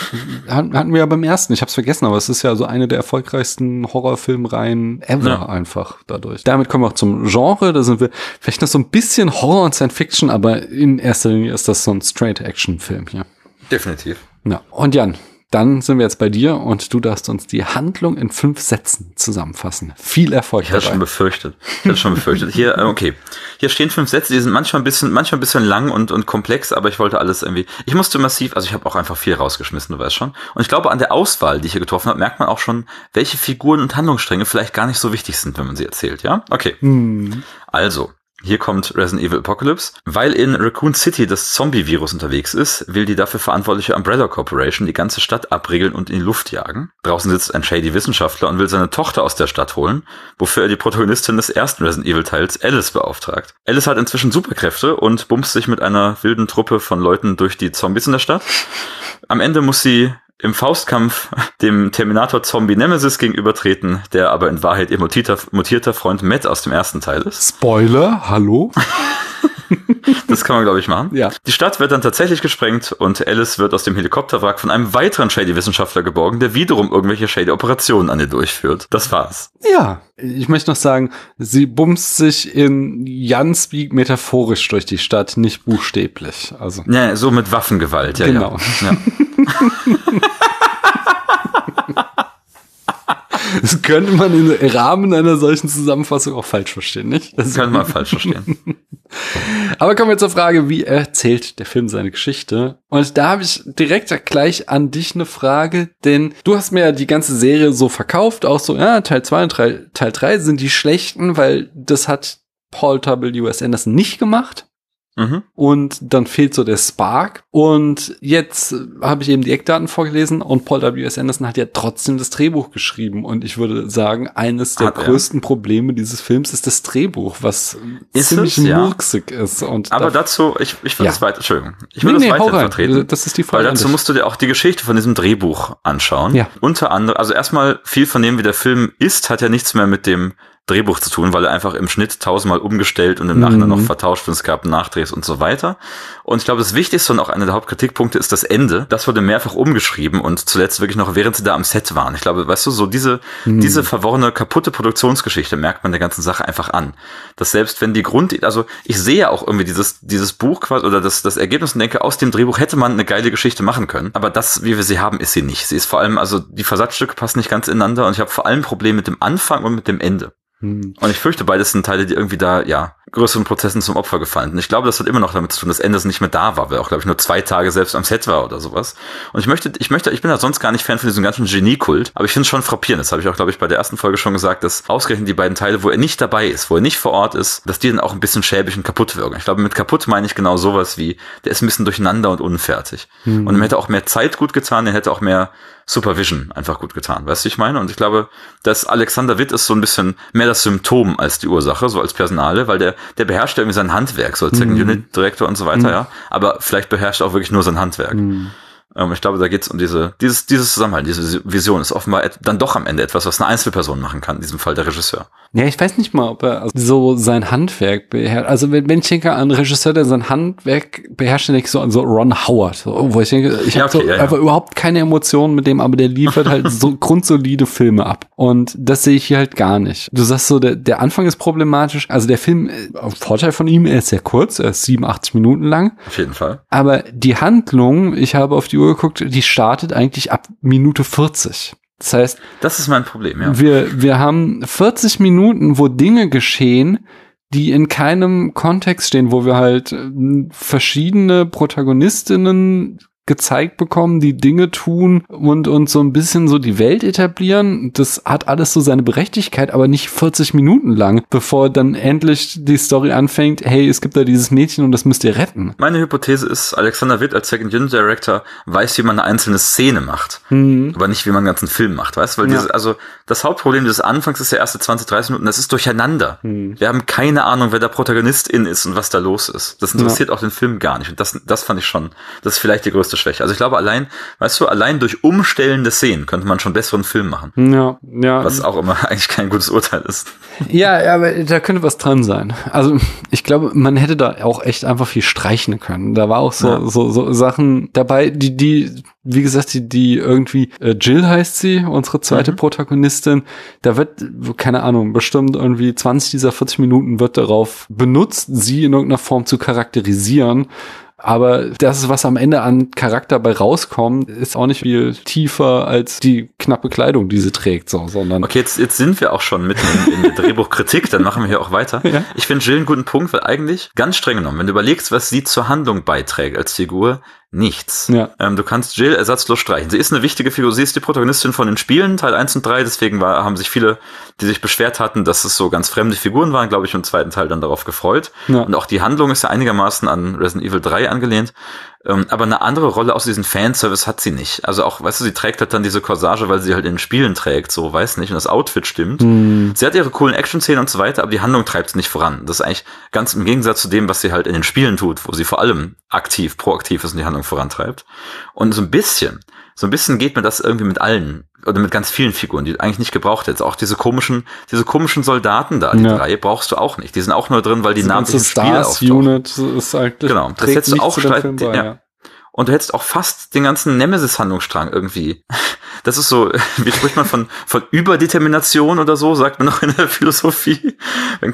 [SPEAKER 2] hatten wir ja beim ersten, ich hab's vergessen, aber es ist ja so eine der erfolgreichsten Horrorfilmreihen ever
[SPEAKER 3] Ja.
[SPEAKER 2] einfach dadurch. Damit kommen wir auch zum Genre, da sind wir vielleicht noch so ein bisschen Horror und Science Fiction, aber in erster Linie ist das so ein Straight-Action-Film hier.
[SPEAKER 3] Definitiv.
[SPEAKER 2] Ja. Und Jan, dann sind wir jetzt bei dir und du darfst uns die Handlung in fünf Sätzen zusammenfassen. Viel Erfolg
[SPEAKER 3] Ich hatte schon befürchtet. Ich hatte schon befürchtet. Hier, äh, okay. Hier stehen fünf Sätze, die sind manchmal ein bisschen, manchmal ein bisschen lang und, und komplex, aber ich wollte alles irgendwie. Ich musste massiv, also ich habe auch einfach viel rausgeschmissen, du weißt schon. Und ich glaube, an der Auswahl, die ich hier getroffen habe, merkt man auch schon, welche Figuren und Handlungsstränge vielleicht gar nicht so wichtig sind, wenn man sie erzählt, ja? Okay.
[SPEAKER 2] Hm.
[SPEAKER 3] Also, hier kommt Resident Evil Apocalypse. Weil in Raccoon City das Zombie-Virus unterwegs ist, will die dafür verantwortliche Umbrella Corporation die ganze Stadt abriegeln und in die Luft jagen. Draußen sitzt ein shady Wissenschaftler und will seine Tochter aus der Stadt holen, wofür er die Protagonistin des ersten Resident Evil Teils, Alice, beauftragt. Alice hat inzwischen Superkräfte und bumst sich mit einer wilden Truppe von Leuten durch die Zombies in der Stadt. Am Ende muss sie im Faustkampf dem Terminator-Zombie Nemesis gegenübertreten, der aber in Wahrheit ihr mutierter, mutierter Freund Matt aus dem ersten Teil ist.
[SPEAKER 2] Spoiler, hallo?
[SPEAKER 3] Das kann man, glaube ich, machen.
[SPEAKER 2] Ja.
[SPEAKER 3] Die Stadt wird dann tatsächlich gesprengt und Alice wird aus dem Helikopterwrack von einem weiteren Shady-Wissenschaftler geborgen, der wiederum irgendwelche Shady-Operationen an ihr durchführt. Das war's.
[SPEAKER 2] Ja, ich möchte noch sagen, sie bumst sich in Janspeak metaphorisch durch die Stadt, nicht buchstäblich. Also
[SPEAKER 3] Ja, so mit Waffengewalt, ja,
[SPEAKER 2] Genau.
[SPEAKER 3] ja. ja.
[SPEAKER 2] das könnte man im Rahmen einer solchen Zusammenfassung auch falsch verstehen, nicht? Das
[SPEAKER 3] könnte man falsch verstehen.
[SPEAKER 2] Aber kommen wir zur Frage, wie erzählt der Film seine Geschichte? Und da habe ich direkt gleich an dich eine Frage, denn du hast mir ja die ganze Serie so verkauft, auch so, ja, Teil 2 und Teil, Teil 3 sind die schlechten, weil das hat Paul W.S. Anderson nicht gemacht.
[SPEAKER 3] Mhm.
[SPEAKER 2] Und dann fehlt so der Spark. Und jetzt habe ich eben die Eckdaten vorgelesen und Paul W.S. Anderson hat ja trotzdem das Drehbuch geschrieben. Und ich würde sagen, eines der
[SPEAKER 3] Hat er?
[SPEAKER 2] größten Probleme dieses Films ist das Drehbuch, was
[SPEAKER 3] Ist
[SPEAKER 2] ziemlich
[SPEAKER 3] es? Ja.
[SPEAKER 2] murksig ist. Und
[SPEAKER 3] Aber
[SPEAKER 2] da-
[SPEAKER 3] dazu, ich, ich will
[SPEAKER 2] Ja.
[SPEAKER 3] das weiter, Entschuldigung, ich
[SPEAKER 2] Nee,
[SPEAKER 3] will
[SPEAKER 2] nee,
[SPEAKER 3] das
[SPEAKER 2] hau
[SPEAKER 3] weiter vertreten.
[SPEAKER 2] Das ist die
[SPEAKER 3] Weil
[SPEAKER 2] Frage. an
[SPEAKER 3] dazu musst du dir auch die Geschichte von diesem Drehbuch anschauen.
[SPEAKER 2] Ja.
[SPEAKER 3] Unter anderem, also erstmal viel von dem, wie der Film ist, hat ja nichts mehr mit dem Drehbuch zu tun, weil er einfach im Schnitt tausendmal umgestellt und im Nachhinein
[SPEAKER 2] Mhm.
[SPEAKER 3] noch vertauscht und es gab Nachdrehs und so weiter. Und ich glaube, das Wichtigste und auch einer der Hauptkritikpunkte ist das Ende. Das wurde mehrfach umgeschrieben und zuletzt wirklich noch, während sie da am Set waren. Ich glaube, weißt du, so diese,
[SPEAKER 2] Mhm.
[SPEAKER 3] diese verworrene, kaputte Produktionsgeschichte merkt man der ganzen Sache einfach an. Dass selbst wenn die Grund, also ich sehe ja auch irgendwie dieses, dieses Buch quasi oder das, das Ergebnis und denke, aus dem Drehbuch hätte man eine geile Geschichte machen können. Aber das, wie wir sie haben, ist sie nicht. Sie ist vor allem, also die Versatzstücke passen nicht ganz ineinander und ich habe vor allem Probleme mit dem Anfang und mit dem Ende.
[SPEAKER 2] Hm.
[SPEAKER 3] Und ich fürchte, beides sind Teile, die irgendwie da, ja, größeren Prozessen zum Opfer gefallen. Und ich glaube, das hat immer noch damit zu tun, dass Enders nicht mehr da war, weil er auch, glaube ich, nur zwei Tage selbst am Set war oder sowas. Und ich möchte, ich möchte, ich bin ja sonst gar nicht Fan von diesem ganzen Geniekult, aber ich finde es schon frappierend. Das habe ich auch, glaube ich, bei der ersten Folge schon gesagt, dass ausgerechnet die beiden Teile, wo er nicht dabei ist, wo er nicht vor Ort ist, dass die dann auch ein bisschen schäbig und kaputt wirken. Ich glaube, mit kaputt meine ich genau sowas wie, der ist ein bisschen durcheinander und unfertig. Und ihm hätte auch mehr Zeit gut getan, der hätte auch mehr Supervision einfach gut getan. Weißt du, wie ich meine? Und ich glaube, dass Alexander Witt ist so ein bisschen mehr das Symptom als die Ursache, so als Personale, weil der, der beherrscht ja irgendwie sein Handwerk, so als Second Unit Director und so weiter, ja. Aber vielleicht beherrscht er auch wirklich nur sein Handwerk. Ähm, ich glaube, da geht's um diese, dieses, dieses Zusammenhalt, diese Vision ist offenbar dann doch am Ende etwas, was eine Einzelperson machen kann, in diesem Fall der Regisseur.
[SPEAKER 2] Ja, ich weiß nicht mal, ob er so sein Handwerk beherrscht. Also wenn, wenn ich denke an einen Regisseur, der sein Handwerk beherrscht, dann denke ich so an so Ron Howard, so, wo ich denke, ich
[SPEAKER 3] Ja,
[SPEAKER 2] habe
[SPEAKER 3] okay,
[SPEAKER 2] so
[SPEAKER 3] ja, ja.
[SPEAKER 2] einfach überhaupt keine Emotionen mit dem, aber der liefert halt so grundsolide Filme ab. Und das sehe ich hier halt gar nicht. Du sagst so, der, der Anfang ist problematisch. Also der Film, äh, Vorteil von ihm, er ist sehr kurz, er ist 87 Minuten lang.
[SPEAKER 3] Auf jeden Fall.
[SPEAKER 2] Aber die Handlung, ich habe auf die Uhr geguckt, die startet eigentlich ab Minute 40. Das heißt,
[SPEAKER 3] Das ist mein Problem, ja.
[SPEAKER 2] wir, wir haben 40 Minuten, wo Dinge geschehen, die in keinem Kontext stehen, wo wir halt äh, verschiedene Protagonistinnen gezeigt bekommen, die Dinge tun und, und so ein bisschen so die Welt etablieren. Das hat alles so seine Berechtigkeit, aber nicht 40 Minuten lang, bevor dann endlich die Story anfängt, hey, es gibt da dieses Mädchen und das müsst ihr retten.
[SPEAKER 3] Meine Hypothese ist, Alexander Witt als Second Unit Director weiß, wie man eine einzelne Szene macht, mhm. aber nicht, wie man einen ganzen Film macht, weißt du? Weil ja. dieses, also das Hauptproblem des Anfangs ist der erste 20, 30 Minuten, das ist durcheinander. Mhm. Wir haben keine Ahnung, wer der Protagonistin ist und was da los ist. Das interessiert ja. auch den Film gar nicht. Und das, das fand ich schon, das ist vielleicht die größte Schwäche. Also ich glaube, allein, weißt du, allein durch umstellende Szenen könnte man schon besseren Film machen.
[SPEAKER 2] Ja, ja.
[SPEAKER 3] Was auch immer eigentlich kein gutes Urteil ist.
[SPEAKER 2] Ja, aber da könnte was dran sein. Also ich glaube, man hätte da auch echt einfach viel streichen können. Da war auch so, ja. so, so Sachen dabei, die, die, wie gesagt, die, die irgendwie, äh, Jill heißt sie, unsere zweite mhm. Protagonistin, da wird, keine Ahnung, bestimmt irgendwie 20 dieser 40 Minuten wird darauf benutzt, sie in irgendeiner Form zu charakterisieren aber das, was am Ende an Charakter bei rauskommt, ist auch nicht viel tiefer als die knappe Kleidung, die sie trägt, so, sondern.
[SPEAKER 3] Okay, jetzt, jetzt sind wir auch schon mitten in, in der Drehbuchkritik, dann machen wir hier auch weiter. Ja? Ich finde Jill einen guten Punkt, weil eigentlich ganz streng genommen, wenn du überlegst, was sie zur Handlung beiträgt als Figur, nichts. Ja. Ähm, du kannst Jill ersatzlos streichen. Sie ist eine wichtige Figur, sie ist die Protagonistin von den Spielen, Teil 1 und 3, deswegen war, haben sich viele, die sich beschwert hatten, dass es so ganz fremde Figuren waren, glaube ich, im zweiten Teil dann darauf gefreut. Ja. Und auch die Handlung ist ja einigermaßen an Resident Evil 3 angelehnt. Ähm, aber eine andere Rolle aus diesem Fanservice hat sie nicht. Also auch, weißt du, sie trägt halt dann diese Corsage, weil sie halt in den Spielen trägt, so, weiß nicht, und das Outfit stimmt. Mhm. Sie hat ihre coolen Action-Szenen und so weiter, aber die Handlung treibt sie nicht voran. Das ist eigentlich ganz im Gegensatz zu dem, was sie halt in den Spielen tut, wo sie vor allem aktiv, proaktiv ist und die Handlung vorantreibt. Und so ein bisschen, so ein bisschen geht mir das irgendwie mit allen oder mit ganz vielen Figuren, die eigentlich nicht gebraucht hättest. Auch diese komischen, diese komischen Soldaten da, die ja. drei, brauchst du auch nicht. Die sind auch nur drin, weil die Namen im Spiel auftauchen. Unit ist eigentlich
[SPEAKER 2] genau, das hättest du auch Streit,
[SPEAKER 3] bei, ja. ja. Und du hättest auch fast den ganzen Nemesis-Handlungsstrang irgendwie. Das ist so, wie spricht man von, von Überdetermination oder so, sagt man noch in der Philosophie.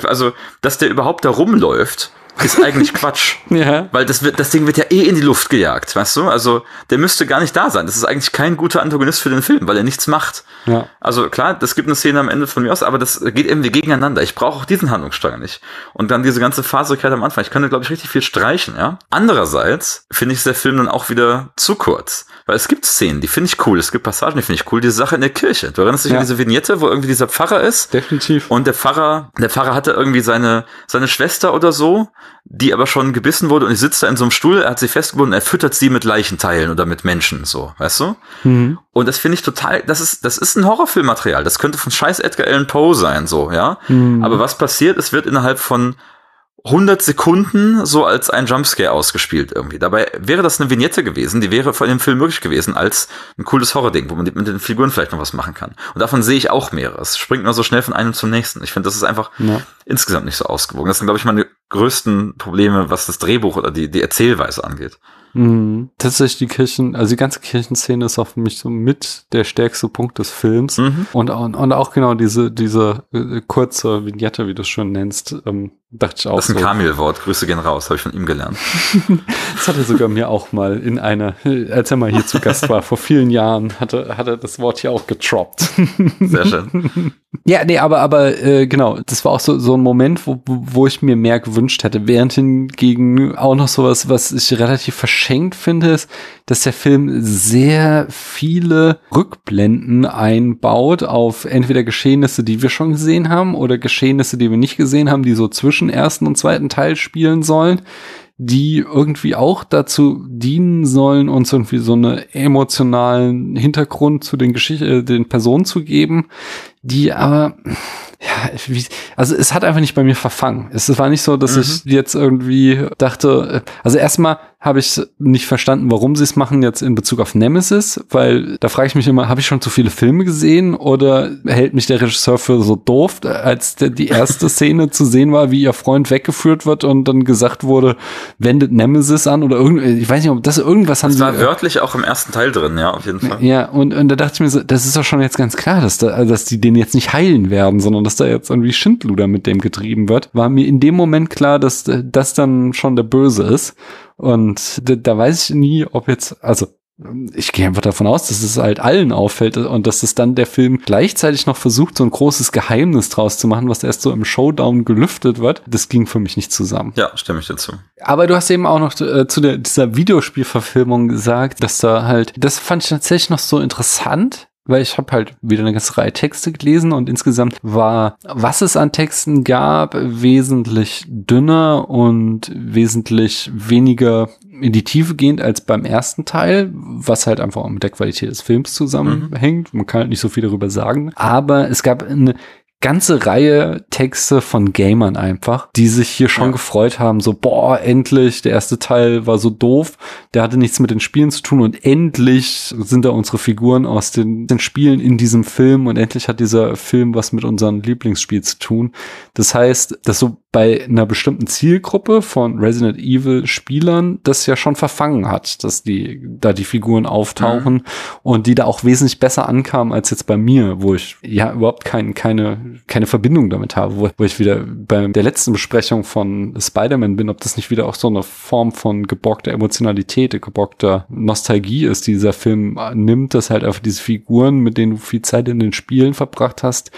[SPEAKER 3] Also, dass der überhaupt da rumläuft ist eigentlich Quatsch. ja. Weil das wird, das Ding wird ja eh in die Luft gejagt, weißt du? Also, der müsste gar nicht da sein. Das ist eigentlich kein guter Antagonist für den Film, weil er nichts macht. Ja. Also, klar, das gibt eine Szene am Ende von mir aus, aber das geht irgendwie gegeneinander. Ich brauche auch diesen Handlungsstrang nicht. Und dann diese ganze Faserigkeit am Anfang. Ich könnte, glaube ich, richtig viel streichen, ja? Andererseits finde ich der Film dann auch wieder zu kurz. Weil es gibt Szenen, die finde ich cool. Es gibt Passagen, die finde ich cool. Diese Sache in der Kirche. Du erinnerst dich ja. an diese Vignette, wo irgendwie dieser Pfarrer ist?
[SPEAKER 2] Definitiv.
[SPEAKER 3] Und der Pfarrer, der Pfarrer hatte irgendwie seine, seine Schwester oder so, die aber schon gebissen wurde und ich sitze da in so einem Stuhl, er hat sie festgebunden, er füttert sie mit Leichenteilen oder mit Menschen, so, weißt du? Mhm. Und das finde ich total, das ist, das ist ein Horrorfilmmaterial. Das könnte von scheiß Edgar Allan Poe sein, so, ja? Mhm. Aber was passiert? Es wird innerhalb von 100 Sekunden so als ein Jumpscare ausgespielt irgendwie. Dabei wäre das eine Vignette gewesen, die wäre von dem Film möglich gewesen als ein cooles Horror-Ding, wo man mit den Figuren vielleicht noch was machen kann. Und davon sehe ich auch mehrere. Es springt nur so schnell von einem zum nächsten. Ich finde, das ist einfach ja. insgesamt nicht so ausgewogen. Das sind, glaube ich, meine größten Probleme, was das Drehbuch oder die, die Erzählweise angeht.
[SPEAKER 2] Mhm. Tatsächlich die Kirchen, also die ganze Kirchenszene ist auch für mich so mit der stärkste Punkt des Films. Mhm. Und, und, und auch genau diese, diese äh, kurze Vignette, wie du es schon nennst, ähm, dachte ich auch.
[SPEAKER 3] Das ist ein so. Kamil-Wort, Grüße gehen raus, habe ich von ihm gelernt.
[SPEAKER 2] das hat er sogar mir auch mal in einer, als er mal hier zu Gast war, vor vielen Jahren, hatte, hat er das Wort hier auch getroppt.
[SPEAKER 3] Sehr schön.
[SPEAKER 2] Ja, nee, aber, aber äh, genau, das war auch so, so ein Moment, wo, wo ich mir mehr gewünscht hätte. Während hingegen auch noch sowas, was ich relativ verschenkt finde, ist, dass der Film sehr viele Rückblenden einbaut auf entweder Geschehnisse, die wir schon gesehen haben, oder Geschehnisse, die wir nicht gesehen haben, die so zwischen ersten und zweiten Teil spielen sollen die irgendwie auch dazu dienen sollen, uns irgendwie so einen emotionalen Hintergrund zu den Geschichten, äh, den Personen zu geben, die aber ja, wie, also es hat einfach nicht bei mir verfangen. Es war nicht so, dass mhm. ich jetzt irgendwie dachte, äh, also erstmal habe ich nicht verstanden, warum sie es machen jetzt in Bezug auf Nemesis, weil da frage ich mich immer, habe ich schon zu viele Filme gesehen oder hält mich der Regisseur für so doof, als der, die erste Szene zu sehen war, wie ihr Freund weggeführt wird und dann gesagt wurde, wendet Nemesis an oder irgend, ich weiß nicht, ob das irgendwas
[SPEAKER 3] haben das war sie, wörtlich auch im ersten Teil drin, ja, auf jeden Fall.
[SPEAKER 2] Ja, und, und da dachte ich mir so, das ist doch schon jetzt ganz klar, dass, da, dass die den jetzt nicht heilen werden, sondern dass da jetzt irgendwie Schindluder mit dem getrieben wird, war mir in dem Moment klar, dass das dann schon der Böse ist. Und da, da weiß ich nie, ob jetzt, also ich gehe einfach davon aus, dass es halt allen auffällt und dass es dann der Film gleichzeitig noch versucht, so ein großes Geheimnis draus zu machen, was erst so im Showdown gelüftet wird. Das ging für mich nicht zusammen.
[SPEAKER 3] Ja, stimme ich dazu.
[SPEAKER 2] Aber du hast eben auch noch äh, zu der, dieser Videospielverfilmung gesagt, dass da halt, das fand ich tatsächlich noch so interessant, weil ich habe halt wieder eine ganze Reihe Texte gelesen und insgesamt war, was es an Texten gab, wesentlich dünner und wesentlich weniger in die Tiefe gehend als beim ersten Teil, was halt einfach auch mit der Qualität des Films zusammenhängt. Man kann halt nicht so viel darüber sagen. Aber es gab eine ganze Reihe Texte von Gamern einfach, die sich hier schon ja. gefreut haben, so, boah, endlich, der erste Teil war so doof, der hatte nichts mit den Spielen zu tun und endlich sind da unsere Figuren aus den, den Spielen in diesem Film und endlich hat dieser Film was mit unserem Lieblingsspiel zu tun. Das heißt, dass so bei einer bestimmten Zielgruppe von Resident Evil Spielern das ja schon verfangen hat, dass die da die Figuren auftauchen mhm. und die da auch wesentlich besser ankamen als jetzt bei mir, wo ich ja überhaupt kein, keine, keine Verbindung damit habe, wo, wo ich wieder bei der letzten Besprechung von Spider-Man bin, ob das nicht wieder auch so eine Form von geborgter Emotionalität, geborgter Nostalgie ist, die dieser Film nimmt, dass halt einfach diese Figuren, mit denen du viel Zeit in den Spielen verbracht hast,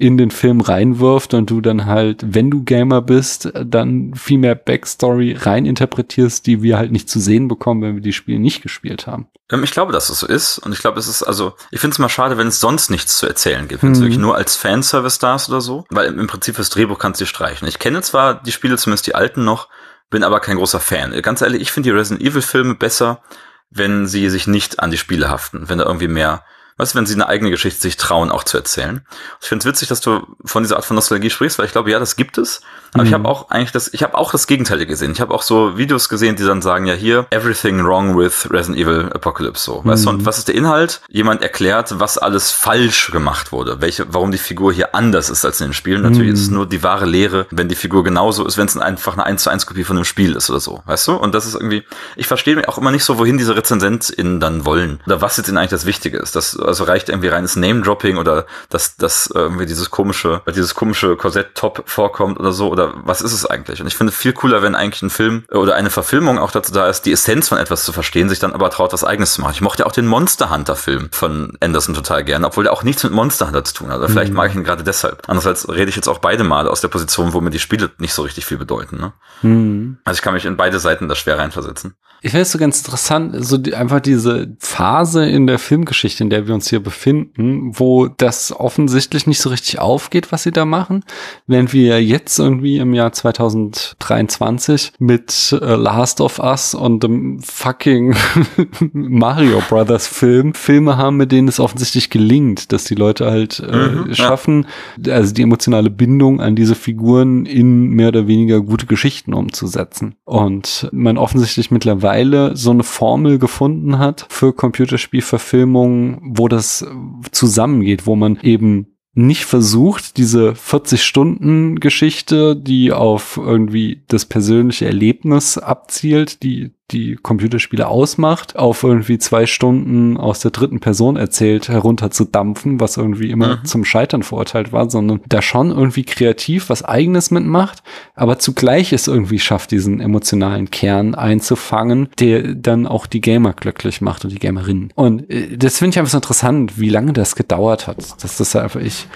[SPEAKER 2] in den Film reinwirft und du dann halt, wenn du Gamer bist, dann viel mehr Backstory reininterpretierst, die wir halt nicht zu sehen bekommen, wenn wir die Spiele nicht gespielt haben.
[SPEAKER 3] Ähm, ich glaube, dass es so ist. Und ich glaube, es ist, also, ich finde es mal schade, wenn es sonst nichts zu erzählen gibt. Wenn es mhm. wirklich nur als Fanservice da ist oder so. Weil im Prinzip fürs Drehbuch kannst du streichen. Ich kenne zwar die Spiele, zumindest die alten noch, bin aber kein großer Fan. Ganz ehrlich, ich finde die Resident Evil Filme besser, wenn sie sich nicht an die Spiele haften. Wenn da irgendwie mehr was, wenn sie eine eigene Geschichte sich trauen, auch zu erzählen. Ich finde es witzig, dass du von dieser Art von Nostalgie sprichst, weil ich glaube, ja, das gibt es. Aber mhm. ich habe auch eigentlich das, ich habe auch das Gegenteil gesehen. Ich habe auch so Videos gesehen, die dann sagen, ja hier, everything wrong with Resident Evil Apocalypse. So, mhm. weißt du, und mhm. was ist der Inhalt? Jemand erklärt, was alles falsch gemacht wurde, welche, warum die Figur hier anders ist als in den Spielen. Natürlich mhm. ist es nur die wahre Lehre, wenn die Figur genauso ist, wenn es einfach eine 1 zu 1 Kopie von einem Spiel ist oder so, weißt du? Und das ist irgendwie, ich verstehe auch immer nicht so, wohin diese RezensentInnen dann wollen. Oder was jetzt ihnen eigentlich das Wichtige ist. Das also reicht irgendwie reines Name-Dropping oder dass, dass irgendwie dieses komische, dieses komische Korsett-Top vorkommt oder so, oder was ist es eigentlich? Und ich finde viel cooler, wenn eigentlich ein Film oder eine Verfilmung auch dazu da ist, die Essenz von etwas zu verstehen, sich dann aber traut, was eigenes zu machen. Ich mochte ja auch den Monster Hunter-Film von Anderson total gerne, obwohl der auch nichts mit Monster Hunter zu tun hat. Oder vielleicht mhm. mag ich ihn gerade deshalb. Andererseits rede ich jetzt auch beide Male aus der Position, wo mir die Spiele nicht so richtig viel bedeuten. Ne? Mhm. Also ich kann mich in beide Seiten da schwer reinversetzen.
[SPEAKER 2] Ich finde es so ganz interessant, so die, einfach diese Phase in der Filmgeschichte, in der wir uns hier befinden, wo das offensichtlich nicht so richtig aufgeht, was sie da machen, während wir jetzt irgendwie im Jahr 2023 mit äh, Last of Us und dem fucking Mario Brothers Film Filme haben, mit denen es offensichtlich gelingt, dass die Leute halt äh, mhm, schaffen, ja. also die emotionale Bindung an diese Figuren in mehr oder weniger gute Geschichten umzusetzen. Und man offensichtlich mittlerweile so eine Formel gefunden hat für Computerspielverfilmungen, wo das zusammengeht, wo man eben nicht versucht, diese 40-Stunden-Geschichte, die auf irgendwie das persönliche Erlebnis abzielt, die die Computerspiele ausmacht, auf irgendwie zwei Stunden aus der dritten Person erzählt herunterzudampfen, was irgendwie immer mhm. zum Scheitern verurteilt war, sondern da schon irgendwie kreativ was eigenes mitmacht, aber zugleich es irgendwie schafft, diesen emotionalen Kern einzufangen, der dann auch die Gamer glücklich macht und die Gamerinnen. Und äh, das finde ich einfach so interessant, wie lange das gedauert hat, dass das einfach ich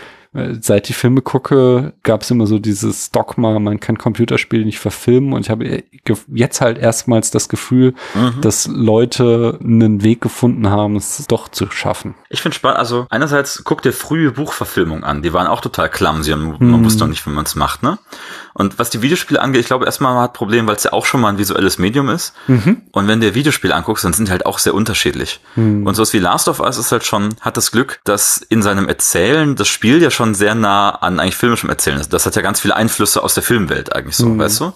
[SPEAKER 2] seit ich Filme gucke, gab es immer so dieses Dogma, man kann Computerspiele nicht verfilmen und ich habe jetzt halt erstmals das Gefühl, mhm. dass Leute einen Weg gefunden haben, es doch zu schaffen.
[SPEAKER 3] Ich finde spannend, also einerseits guck dir frühe Buchverfilmungen an, die waren auch total clumsy und man mhm. wusste noch nicht, wie man es macht, ne? Und was die Videospiele angeht, ich glaube erstmal man hat Problem, weil es ja auch schon mal ein visuelles Medium ist. Mhm. Und wenn du dir Videospiele anguckst, dann sind die halt auch sehr unterschiedlich. Mhm. Und sowas wie Last of Us ist halt schon, hat das Glück, dass in seinem Erzählen das Spiel ja schon sehr nah an eigentlich filmischem Erzählen ist. Das hat ja ganz viele Einflüsse aus der Filmwelt eigentlich so, mhm. weißt du?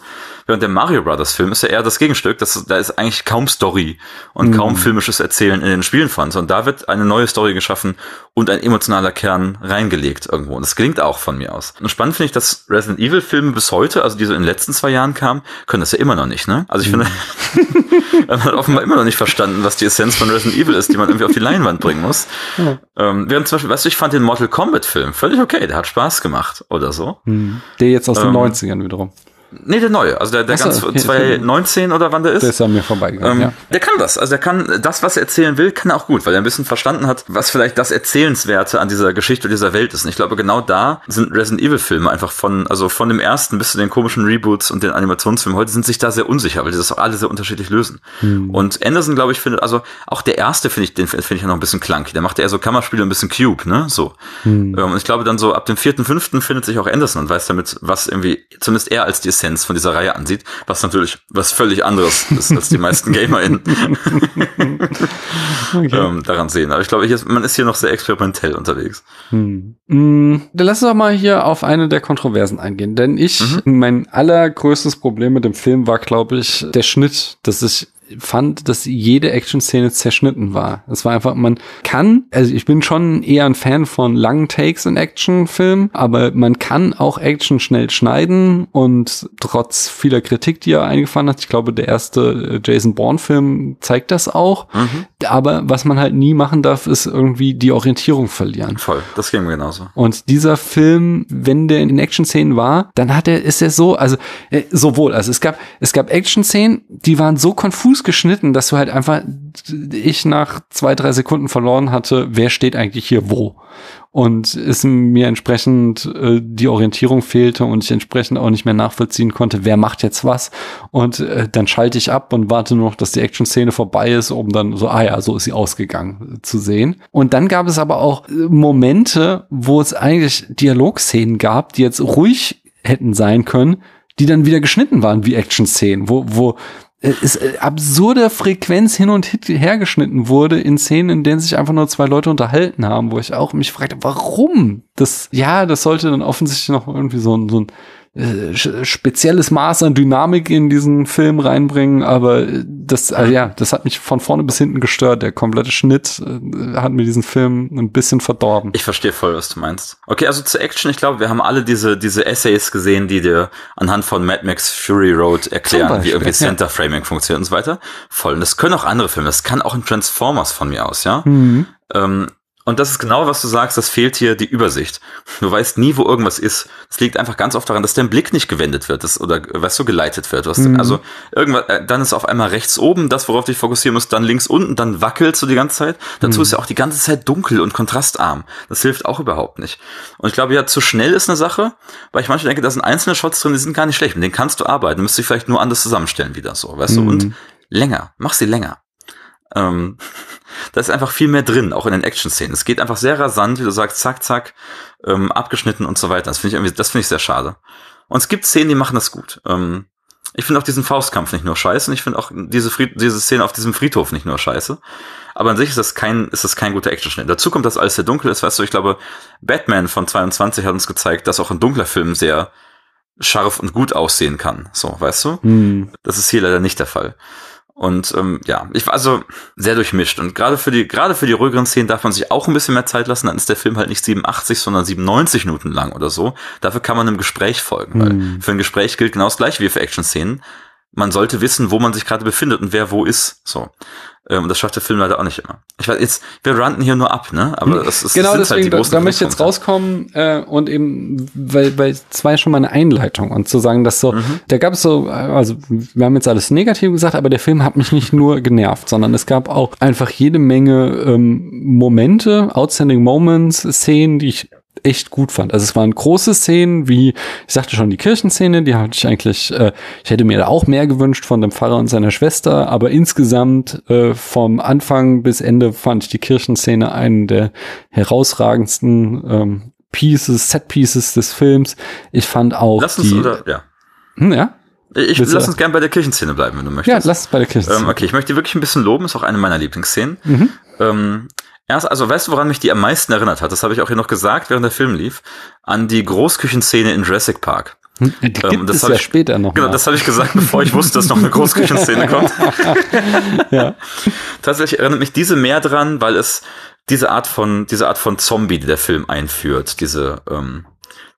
[SPEAKER 3] Während der Mario Brothers Film ist ja eher das Gegenstück, das, da ist eigentlich kaum Story und mhm. kaum filmisches Erzählen in den Spielen von, sondern da wird eine neue Story geschaffen und ein emotionaler Kern reingelegt irgendwo. Und das gelingt auch von mir aus. Und spannend finde ich, dass Resident Evil Filme bis heute, also die so in den letzten zwei Jahren kamen, können das ja immer noch nicht, ne? Also ich mhm. finde, man hat offenbar immer noch nicht verstanden, was die Essenz von Resident Evil ist, die man irgendwie auf die Leinwand bringen muss. Mhm. Ähm, während zum Beispiel, weißt du, ich fand den Mortal Kombat Film völlig okay, der hat Spaß gemacht oder so.
[SPEAKER 2] Mhm. Der jetzt aus den ähm, 90ern wiederum.
[SPEAKER 3] Nee, der neue. Also der, der ganz
[SPEAKER 2] okay,
[SPEAKER 3] 2019 oder wann der ist.
[SPEAKER 2] Der ist an mir vorbeigegangen,
[SPEAKER 3] Ähm,
[SPEAKER 2] ja.
[SPEAKER 3] Der kann das. Also der kann das, was er erzählen will, kann er auch gut, weil er ein bisschen verstanden hat, was vielleicht das Erzählenswerte an dieser Geschichte dieser Welt ist. Und ich glaube, genau da sind Resident Evil Filme einfach von, also von dem ersten bis zu den komischen Reboots und den Animationsfilmen heute sind sich da sehr unsicher, weil die das auch alle sehr unterschiedlich lösen.
[SPEAKER 2] Hm.
[SPEAKER 3] Und Anderson, glaube ich, findet, also auch der erste finde ich, den finde ich ja noch ein bisschen clunky. Der macht eher so Kammerspiele ein bisschen Cube, ne, so.
[SPEAKER 2] Hm.
[SPEAKER 3] Ähm, Und ich glaube dann so ab dem vierten, fünften findet sich auch Anderson und weiß damit, was irgendwie, zumindest er als die Essenz von dieser Reihe ansieht, was natürlich was völlig anderes ist, als die meisten GamerInnen ähm, daran sehen. Aber ich glaube, hier man ist hier noch sehr experimentell unterwegs.
[SPEAKER 2] Hm. Mm, Dann lass uns doch mal hier auf eine der Kontroversen eingehen. Denn ich,
[SPEAKER 3] Mhm.
[SPEAKER 2] mein allergrößtes Problem mit dem Film war, glaube ich, der Schnitt, dass ich fand, dass jede Action-Szene zerschnitten war. Es war einfach, man kann, also ich bin schon eher ein Fan von langen Takes in Actionfilmen, aber man kann auch Action schnell schneiden und trotz vieler Kritik, die er eingefahren hat, ich glaube, der erste äh, Jason Bourne-Film zeigt das auch, aber was man halt nie machen darf, ist irgendwie die Orientierung verlieren.
[SPEAKER 3] Voll, das ging mir genauso.
[SPEAKER 2] Und dieser Film, wenn der in den Action-Szenen war, dann hat er, ist er so, also äh, sowohl, also es gab, es gab Action-Szenen, die waren so konfus geschnitten, dass du halt einfach, ich nach zwei, drei Sekunden verloren hatte, wer steht eigentlich hier wo. Und es mir entsprechend äh, die Orientierung fehlte und ich entsprechend auch nicht mehr nachvollziehen konnte, wer macht jetzt was. Und äh, dann schalte ich ab und warte nur noch, dass die Action-Szene vorbei ist, um dann so, ah ja, so ist sie ausgegangen äh, zu sehen. Und dann gab es aber auch äh, Momente, wo es eigentlich Dialogszenen gab, die jetzt ruhig hätten sein können, die dann wieder geschnitten waren wie Action-Szenen, wo, wo äh, es äh, absurder Frequenz hin und her geschnitten wurde in Szenen, in denen sich einfach nur zwei Leute unterhalten haben, wo ich auch mich fragte, warum? Das, ja, das sollte dann offensichtlich noch irgendwie so ein, so ein äh, spezielles Maß an Dynamik in diesen Film reinbringen, aber äh, das, also ja, das hat mich von vorne bis hinten gestört. Der komplette Schnitt äh, hat mir diesen Film ein bisschen verdorben.
[SPEAKER 3] Ich verstehe voll, was du meinst. Okay, also zur Action, ich glaube, wir haben alle diese, diese Essays gesehen, die dir anhand von Mad Max Fury Road erklären,
[SPEAKER 2] Beispiel,
[SPEAKER 3] wie irgendwie. Center Framing funktioniert und so weiter. Voll. Und das können auch andere Filme. Das kann auch ein Transformers von mir aus, ja.
[SPEAKER 2] Mhm.
[SPEAKER 3] Ähm, und das ist genau, was du sagst, das fehlt hier die Übersicht. Du weißt nie, wo irgendwas ist. Das liegt einfach ganz oft daran, dass dein Blick nicht gewendet wird das, oder, weißt du, geleitet wird. Du hast, Also, irgendwann, äh, dann ist auf einmal rechts oben das, worauf du dich fokussieren musst, dann links unten, dann wackelst du die ganze Zeit. Dazu ist ja auch die ganze Zeit dunkel und kontrastarm. Das hilft auch überhaupt nicht. Und ich glaube, ja, zu schnell ist eine Sache, weil ich manchmal denke, da sind einzelne Shots drin, die sind gar nicht schlecht. Mit denen kannst du arbeiten. Du müsst dich vielleicht nur anders zusammenstellen wieder so, weißt du? Und länger. Mach sie länger. Ähm, da ist einfach viel mehr drin, auch in den Action-Szenen. Es geht einfach sehr rasant, wie du sagst, zack, zack, ähm, abgeschnitten und so weiter. Das finde ich irgendwie, das finde ich sehr schade. Und es gibt Szenen, die machen das gut. Ähm, ich finde auch diesen Faustkampf nicht nur scheiße und ich finde auch diese, Fried diese Szene auf diesem Friedhof nicht nur scheiße. Aber an sich ist das kein, ist das kein guter Actionschnitt. Dazu kommt, dass alles sehr dunkel ist. Weißt du, ich glaube, Batman von 22 hat uns gezeigt, dass auch ein dunkler Film sehr scharf und gut aussehen kann. So, weißt du?
[SPEAKER 2] Mhm.
[SPEAKER 3] Das ist hier leider nicht der Fall. Und ähm, ja, ich war also sehr durchmischt. Und gerade für die, gerade für die ruhigeren Szenen darf man sich auch ein bisschen mehr Zeit lassen. Dann ist der Film halt nicht 87, sondern 97 Minuten lang oder so. Dafür kann man einem Gespräch folgen, weil für ein Gespräch gilt genau das gleiche wie für Action-Szenen. Man sollte wissen, wo man sich gerade befindet und wer wo ist. So. Ähm, Und das schafft der Film leider auch nicht immer. Ich weiß, jetzt, wir ranten hier nur ab, ne? Aber das ist
[SPEAKER 2] genau
[SPEAKER 3] das sind
[SPEAKER 2] deswegen, da,
[SPEAKER 3] großen
[SPEAKER 2] da möchte ich jetzt rauskommen äh, und eben, weil, weil ja schon mal eine Einleitung und zu sagen, dass so,
[SPEAKER 3] Mhm.
[SPEAKER 2] da gab es so, also wir haben jetzt alles negativ gesagt, aber der Film hat mich nicht nur genervt, sondern es gab auch einfach jede Menge ähm, Momente, Outstanding Moments, Szenen, die ich echt gut fand. Also es waren große Szenen, wie ich sagte schon, die Kirchenszene, die hatte ich eigentlich, äh, ich hätte mir da auch mehr gewünscht von dem Pfarrer und seiner Schwester, aber insgesamt äh, vom Anfang bis Ende fand ich die Kirchenszene einen der herausragendsten ähm, Pieces, Set Pieces des Films. Ich fand auch
[SPEAKER 3] Lass uns,
[SPEAKER 2] die,
[SPEAKER 3] oder, ja.
[SPEAKER 2] Hm, ja,
[SPEAKER 3] Ich,
[SPEAKER 2] Willst
[SPEAKER 3] lass uns gern bei der Kirchenszene bleiben, wenn du möchtest.
[SPEAKER 2] ja, lass es bei der Kirchenszene.
[SPEAKER 3] Ähm, okay, ich möchte wirklich ein bisschen loben, ist auch eine meiner Lieblingsszenen.
[SPEAKER 2] Mhm.
[SPEAKER 3] Ähm, erst, also weißt du, woran mich die am meisten erinnert hat? Das habe ich auch hier noch gesagt, während der Film lief. An die Großküchenszene in Jurassic Park.
[SPEAKER 2] Hm, die gibt
[SPEAKER 3] ähm, das
[SPEAKER 2] es ja
[SPEAKER 3] ich-
[SPEAKER 2] später noch
[SPEAKER 3] Genau,
[SPEAKER 2] mal.
[SPEAKER 3] das habe ich gesagt, bevor ich wusste, dass noch eine Großküchenszene kommt.
[SPEAKER 2] ja.
[SPEAKER 3] Tatsächlich erinnert mich diese mehr dran, weil es diese Art von, diese Art von Zombie, die der Film einführt, diese, ähm,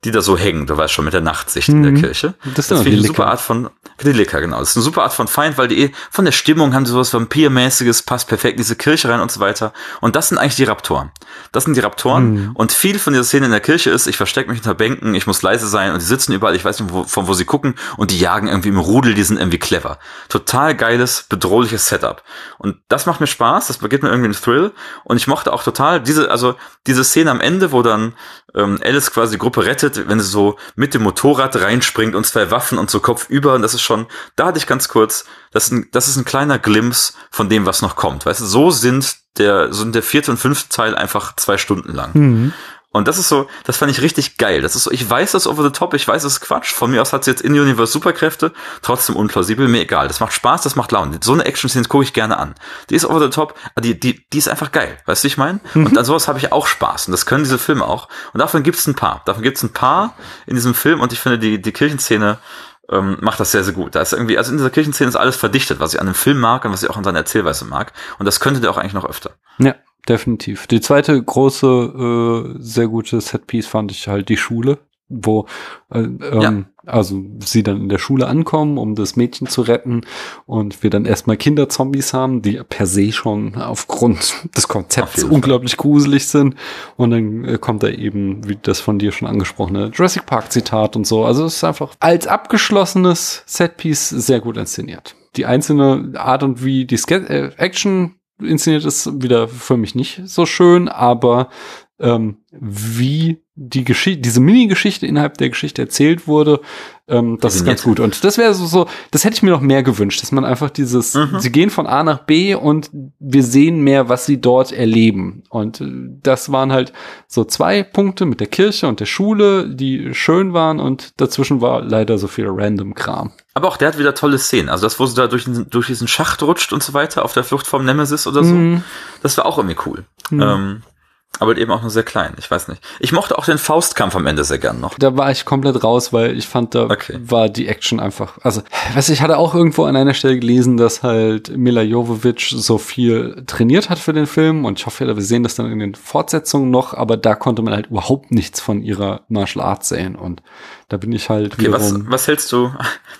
[SPEAKER 3] die da so hängen, du weißt schon, mit der Nachtsicht in der
[SPEAKER 2] Mhm.
[SPEAKER 3] Kirche.
[SPEAKER 2] Das
[SPEAKER 3] Das finde ich eine super. Art von die Licker, genau. Das ist eine super Art von Feind, weil die eh von der Stimmung haben sie sowas Vampirmäßiges, passt perfekt in diese Kirche rein und so weiter. Und das sind eigentlich die Raptoren. Das sind die Raptoren
[SPEAKER 2] Mhm.
[SPEAKER 3] und viel von dieser Szene in der Kirche ist, ich verstecke mich hinter Bänken, ich muss leise sein und die sitzen überall, ich weiß nicht, wo, von wo sie gucken und die jagen irgendwie im Rudel, die sind irgendwie clever. Total geiles, bedrohliches Setup. Und das macht mir Spaß, das gibt mir irgendwie einen Thrill und ich mochte auch total diese, also diese Szene am Ende, wo dann ähm, Alice quasi die Gruppe rettet, wenn sie so mit dem Motorrad reinspringt und zwei Waffen und so Kopf über und das ist schon, da hatte ich ganz kurz, das ist ein, das ist ein kleiner Glimpse von dem, was noch kommt. Weißt du, so sind der, so sind der vierte und fünfte Teil einfach zwei Stunden lang.
[SPEAKER 2] Mhm.
[SPEAKER 3] Und das ist so, das fand ich richtig geil. Das ist so, ich weiß das over the top, ich weiß, das ist Quatsch. Von mir aus hat sie jetzt in-Universe Superkräfte, trotzdem unplausibel, mir egal. Das macht Spaß, das macht Laune. So eine Action-Szene gucke ich gerne an. Die ist over the top, die, die, die ist einfach geil. Weißt du, wie ich meine? Und an sowas habe ich auch Spaß. Und das können diese Filme auch. Und davon gibt es ein paar. Davon gibt es ein paar in diesem Film. Und ich finde, die, die Kirchenszene ähm, macht das sehr, sehr gut. Da ist irgendwie, also in dieser Kirchenszene ist alles verdichtet, was ich an dem Film mag und was ich auch an seiner Erzählweise mag. Und das könnte der auch eigentlich noch öfter.
[SPEAKER 2] Ja, definitiv. Die zweite große, äh, sehr gute Setpiece fand ich halt die Schule, wo äh, ähm, also sie dann in der Schule ankommen, um das Mädchen zu retten und wir dann erstmal Kinderzombies haben, die per se schon aufgrund des Konzepts
[SPEAKER 3] Fall.
[SPEAKER 2] unglaublich gruselig sind und dann äh, kommt da eben, wie das von dir schon angesprochene Jurassic Park Zitat und so. Also es ist einfach als abgeschlossenes Setpiece sehr gut inszeniert. Die einzelne Art und wie die Ske äh, Action inszeniert ist wieder für mich nicht so schön, aber ähm, wie die Geschichte, diese Mini-Geschichte innerhalb der Geschichte erzählt wurde, ähm, das ist ganz gut. Und das wäre so, so, das hätte ich mir noch mehr gewünscht, dass man einfach dieses,
[SPEAKER 3] Mhm.
[SPEAKER 2] sie gehen von A nach B und wir sehen mehr, was sie dort erleben. Und äh, das waren halt so zwei Punkte mit der Kirche und der Schule, die schön waren und dazwischen war leider so viel random Kram.
[SPEAKER 3] Aber auch der hat wieder tolle Szenen. Also das, wo sie da durch diesen, durch diesen Schacht rutscht und so weiter, auf der Flucht vom Nemesis oder so,
[SPEAKER 2] Mhm.
[SPEAKER 3] das war auch irgendwie cool.
[SPEAKER 2] Mhm.
[SPEAKER 3] Ähm, aber eben auch nur sehr klein, ich weiß nicht. Ich mochte auch den Faustkampf am Ende sehr gern noch.
[SPEAKER 2] Da war ich komplett raus, weil ich fand, da
[SPEAKER 3] Okay.
[SPEAKER 2] war die Action einfach. Also, weiß ich, hatte auch irgendwo an einer Stelle gelesen, dass halt Mila Jovovich so viel trainiert hat für den Film und ich hoffe, wir sehen das dann in den Fortsetzungen noch, aber da konnte man halt überhaupt nichts von ihrer Martial Arts sehen und da bin ich halt
[SPEAKER 3] Okay, was,
[SPEAKER 2] wiederum.
[SPEAKER 3] was hältst du,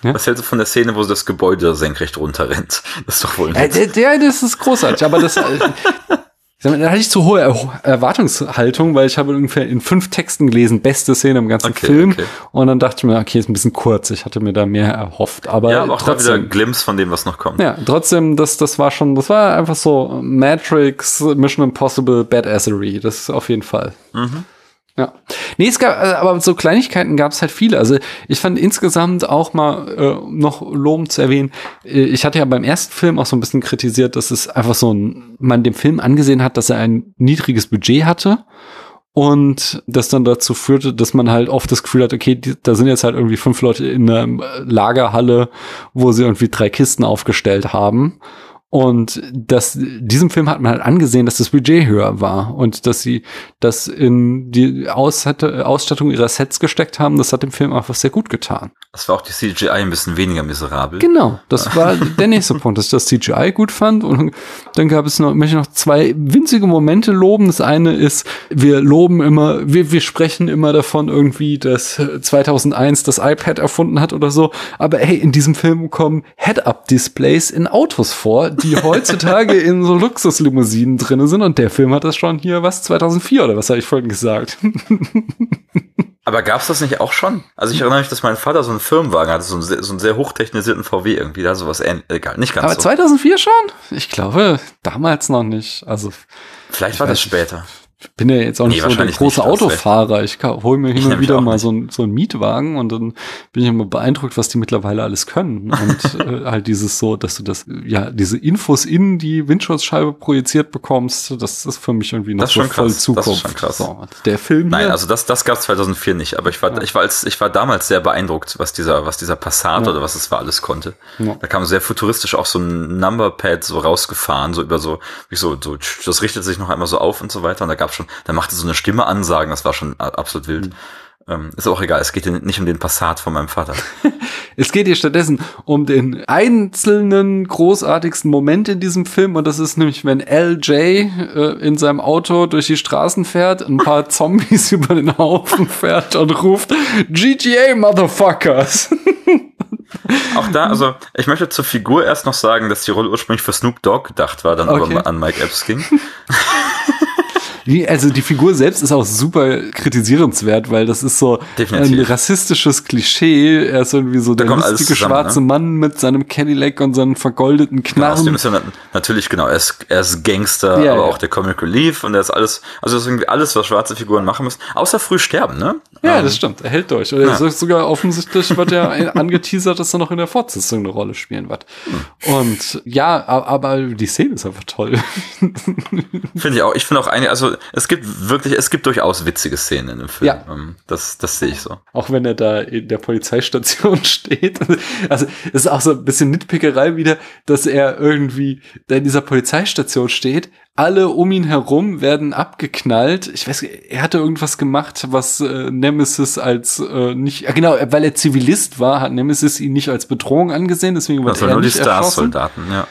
[SPEAKER 2] Ja?
[SPEAKER 3] was hältst du von der Szene, wo sie das Gebäude senkrecht runterrennt? Das ist doch wohl
[SPEAKER 2] Äh,
[SPEAKER 3] nett.
[SPEAKER 2] der, der, das ist großartig, aber das. Da hatte ich zu hohe Er Erwartungshaltung, weil ich habe ungefähr in fünf Texten gelesen, beste Szene im ganzen
[SPEAKER 3] Okay,
[SPEAKER 2] Film.
[SPEAKER 3] okay.
[SPEAKER 2] Und dann dachte ich mir, okay, ist ein bisschen kurz. Ich hatte mir da mehr erhofft. Aber
[SPEAKER 3] ja, aber auch da wieder
[SPEAKER 2] trotzdem.
[SPEAKER 3] ein Glimpse von dem, was noch kommt.
[SPEAKER 2] Ja, trotzdem, das, das war schon, das war einfach so Matrix, Mission Impossible, Badassery. Das ist auf jeden Fall.
[SPEAKER 3] Mhm.
[SPEAKER 2] Ja. Nee, es gab, äh, aber so Kleinigkeiten gab es halt viele. Also ich fand insgesamt auch mal äh, noch lobend zu erwähnen, äh, ich hatte ja beim ersten Film auch so ein bisschen kritisiert, dass es einfach so ein, man dem Film angesehen hat, dass er ein niedriges Budget hatte. Und das dann dazu führte, dass man halt oft das Gefühl hat, okay, die, da sind jetzt halt irgendwie fünf Leute in einer Lagerhalle, wo sie irgendwie drei Kisten aufgestellt haben. Und das, diesem Film hat man halt angesehen, dass das Budget höher war und dass sie das in die Aus Ausstattung ihrer Sets gesteckt haben. Das hat dem Film einfach sehr gut getan.
[SPEAKER 3] Das war auch die CGI ein bisschen weniger miserabel.
[SPEAKER 2] Genau, das war der nächste Punkt, dass ich das CGI gut fand. Und dann gab es noch, möchte ich noch zwei winzige Momente loben. Das eine ist, wir loben immer, wir, wir sprechen immer davon irgendwie, dass 2001 das iPad erfunden hat oder so. Aber hey, in diesem Film kommen Head-Up-Displays in Autos vor, die heutzutage in so Luxuslimousinen drinne sind. Und der Film hat das schon hier, was, 2004 oder was habe ich vorhin gesagt?
[SPEAKER 3] Aber gab's das nicht auch schon? Also ich erinnere mich, dass mein Vater so einen Firmenwagen hatte, so einen, sehr- so einen sehr hochtechnisierten VW irgendwie, da sowas ähnlich, egal, nicht ganz
[SPEAKER 2] Aber
[SPEAKER 3] so.
[SPEAKER 2] 2004 schon? Ich glaube, damals noch nicht. Also
[SPEAKER 3] Vielleicht war das später.
[SPEAKER 2] Ich bin ja jetzt auch
[SPEAKER 3] Nee,
[SPEAKER 2] nicht so der große Autofahrer. Ich hole mir hin und wieder mal so, ein, so einen Mietwagen und dann bin ich immer beeindruckt, was die mittlerweile alles können. Und äh, halt dieses so, dass du das, ja, diese Infos in die Windschutzscheibe projiziert bekommst, das ist für mich irgendwie noch so voll
[SPEAKER 3] krass. Das ist
[SPEAKER 2] Zukunft.
[SPEAKER 3] schon krass.
[SPEAKER 2] So, der Film
[SPEAKER 3] Nein,
[SPEAKER 2] hier,
[SPEAKER 3] also das, das gab's 2004 nicht, aber ich war, ich war als, ich war damals sehr beeindruckt, was dieser, was dieser Passat
[SPEAKER 2] Ja.
[SPEAKER 3] oder was es war alles konnte.
[SPEAKER 2] Ja.
[SPEAKER 3] Da kam sehr futuristisch auch so ein Numberpad so rausgefahren, so über so, wie so, so, das richtet sich noch einmal so auf und so weiter und da gab's schon, da machte so eine Stimme Ansagen, das war schon absolut wild. Ähm, ist auch egal, es geht hier nicht um den Passat von meinem Vater.
[SPEAKER 2] Es geht hier stattdessen um den einzelnen großartigsten Moment in diesem Film und das ist nämlich, wenn LJ äh, in seinem Auto durch die Straßen fährt, ein paar Zombies über den Haufen fährt und ruft GTA Motherfuckers.
[SPEAKER 3] Auch da, also ich möchte zur Figur erst noch sagen, dass die Rolle ursprünglich für Snoop Dogg gedacht war, dann
[SPEAKER 2] Okay.
[SPEAKER 3] aber an Mike Epps ging.
[SPEAKER 2] Die, also die Figur selbst ist auch super kritisierenswert, weil das ist so
[SPEAKER 3] Definitiv.
[SPEAKER 2] ein rassistisches Klischee. Er ist irgendwie so der
[SPEAKER 3] kommt alles
[SPEAKER 2] lustige
[SPEAKER 3] zusammen,
[SPEAKER 2] schwarze
[SPEAKER 3] ne?
[SPEAKER 2] Mann mit seinem Cadillac und seinen vergoldeten
[SPEAKER 3] Genau,
[SPEAKER 2] Knarren.
[SPEAKER 3] ist ja nat- natürlich genau, er ist, er ist Gangster,
[SPEAKER 2] Ja,
[SPEAKER 3] aber
[SPEAKER 2] ja.
[SPEAKER 3] auch der Comic Relief und er ist alles, also das ist irgendwie alles, was schwarze Figuren machen müssen, außer früh sterben, ne?
[SPEAKER 2] Ja,
[SPEAKER 3] Ähm,
[SPEAKER 2] das stimmt. Er hält durch. Oder
[SPEAKER 3] Ja.
[SPEAKER 2] sogar offensichtlich wird er angeteasert, dass er noch in der Fortsetzung eine Rolle spielen wird.
[SPEAKER 3] Hm.
[SPEAKER 2] Und ja, aber die Szene ist einfach toll.
[SPEAKER 3] Finde ich auch. Ich finde auch eine, also es gibt wirklich, es gibt durchaus witzige Szenen in dem Film.
[SPEAKER 2] Ja.
[SPEAKER 3] Ähm, Das, das sehe ich so.
[SPEAKER 2] Auch wenn er da in der Polizeistation steht. Also es ist auch so ein bisschen Nitpickerei wieder, dass er irgendwie da in dieser Polizeistation steht. Alle um ihn herum werden abgeknallt. Ich weiß, er hatte irgendwas gemacht, was äh, Nemesis als äh, nicht, ja genau, weil er Zivilist war, hat Nemesis ihn nicht als Bedrohung angesehen, deswegen wird
[SPEAKER 3] Also
[SPEAKER 2] er
[SPEAKER 3] nur die
[SPEAKER 2] nicht erschossen.
[SPEAKER 3] Stars-Soldaten, ja.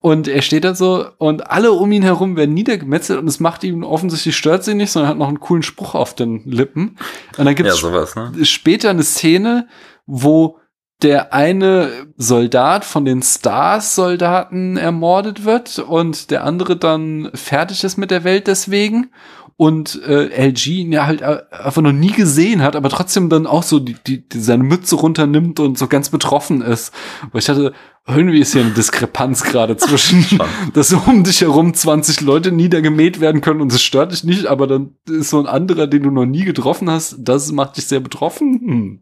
[SPEAKER 2] Und er steht da so und alle um ihn herum werden niedergemetzelt und es macht ihm offensichtlich stört sie nicht, sondern hat noch einen coolen Spruch auf den Lippen. Und dann gibt
[SPEAKER 3] Ja,
[SPEAKER 2] es
[SPEAKER 3] sowas, ne?
[SPEAKER 2] später eine Szene, wo der eine Soldat von den Stars-Soldaten ermordet wird und der andere dann fertig ist mit der Welt deswegen und äh, LG ihn ja halt äh, einfach noch nie gesehen hat, aber trotzdem dann auch so die, die, die seine Mütze runternimmt und so ganz betroffen ist. Weil ich hatte, irgendwie ist hier eine Diskrepanz gerade zwischen, dass um dich herum 20 Leute niedergemäht werden können und es stört dich nicht, aber dann ist so ein anderer, den du noch nie getroffen hast, das macht dich sehr betroffen. Hm.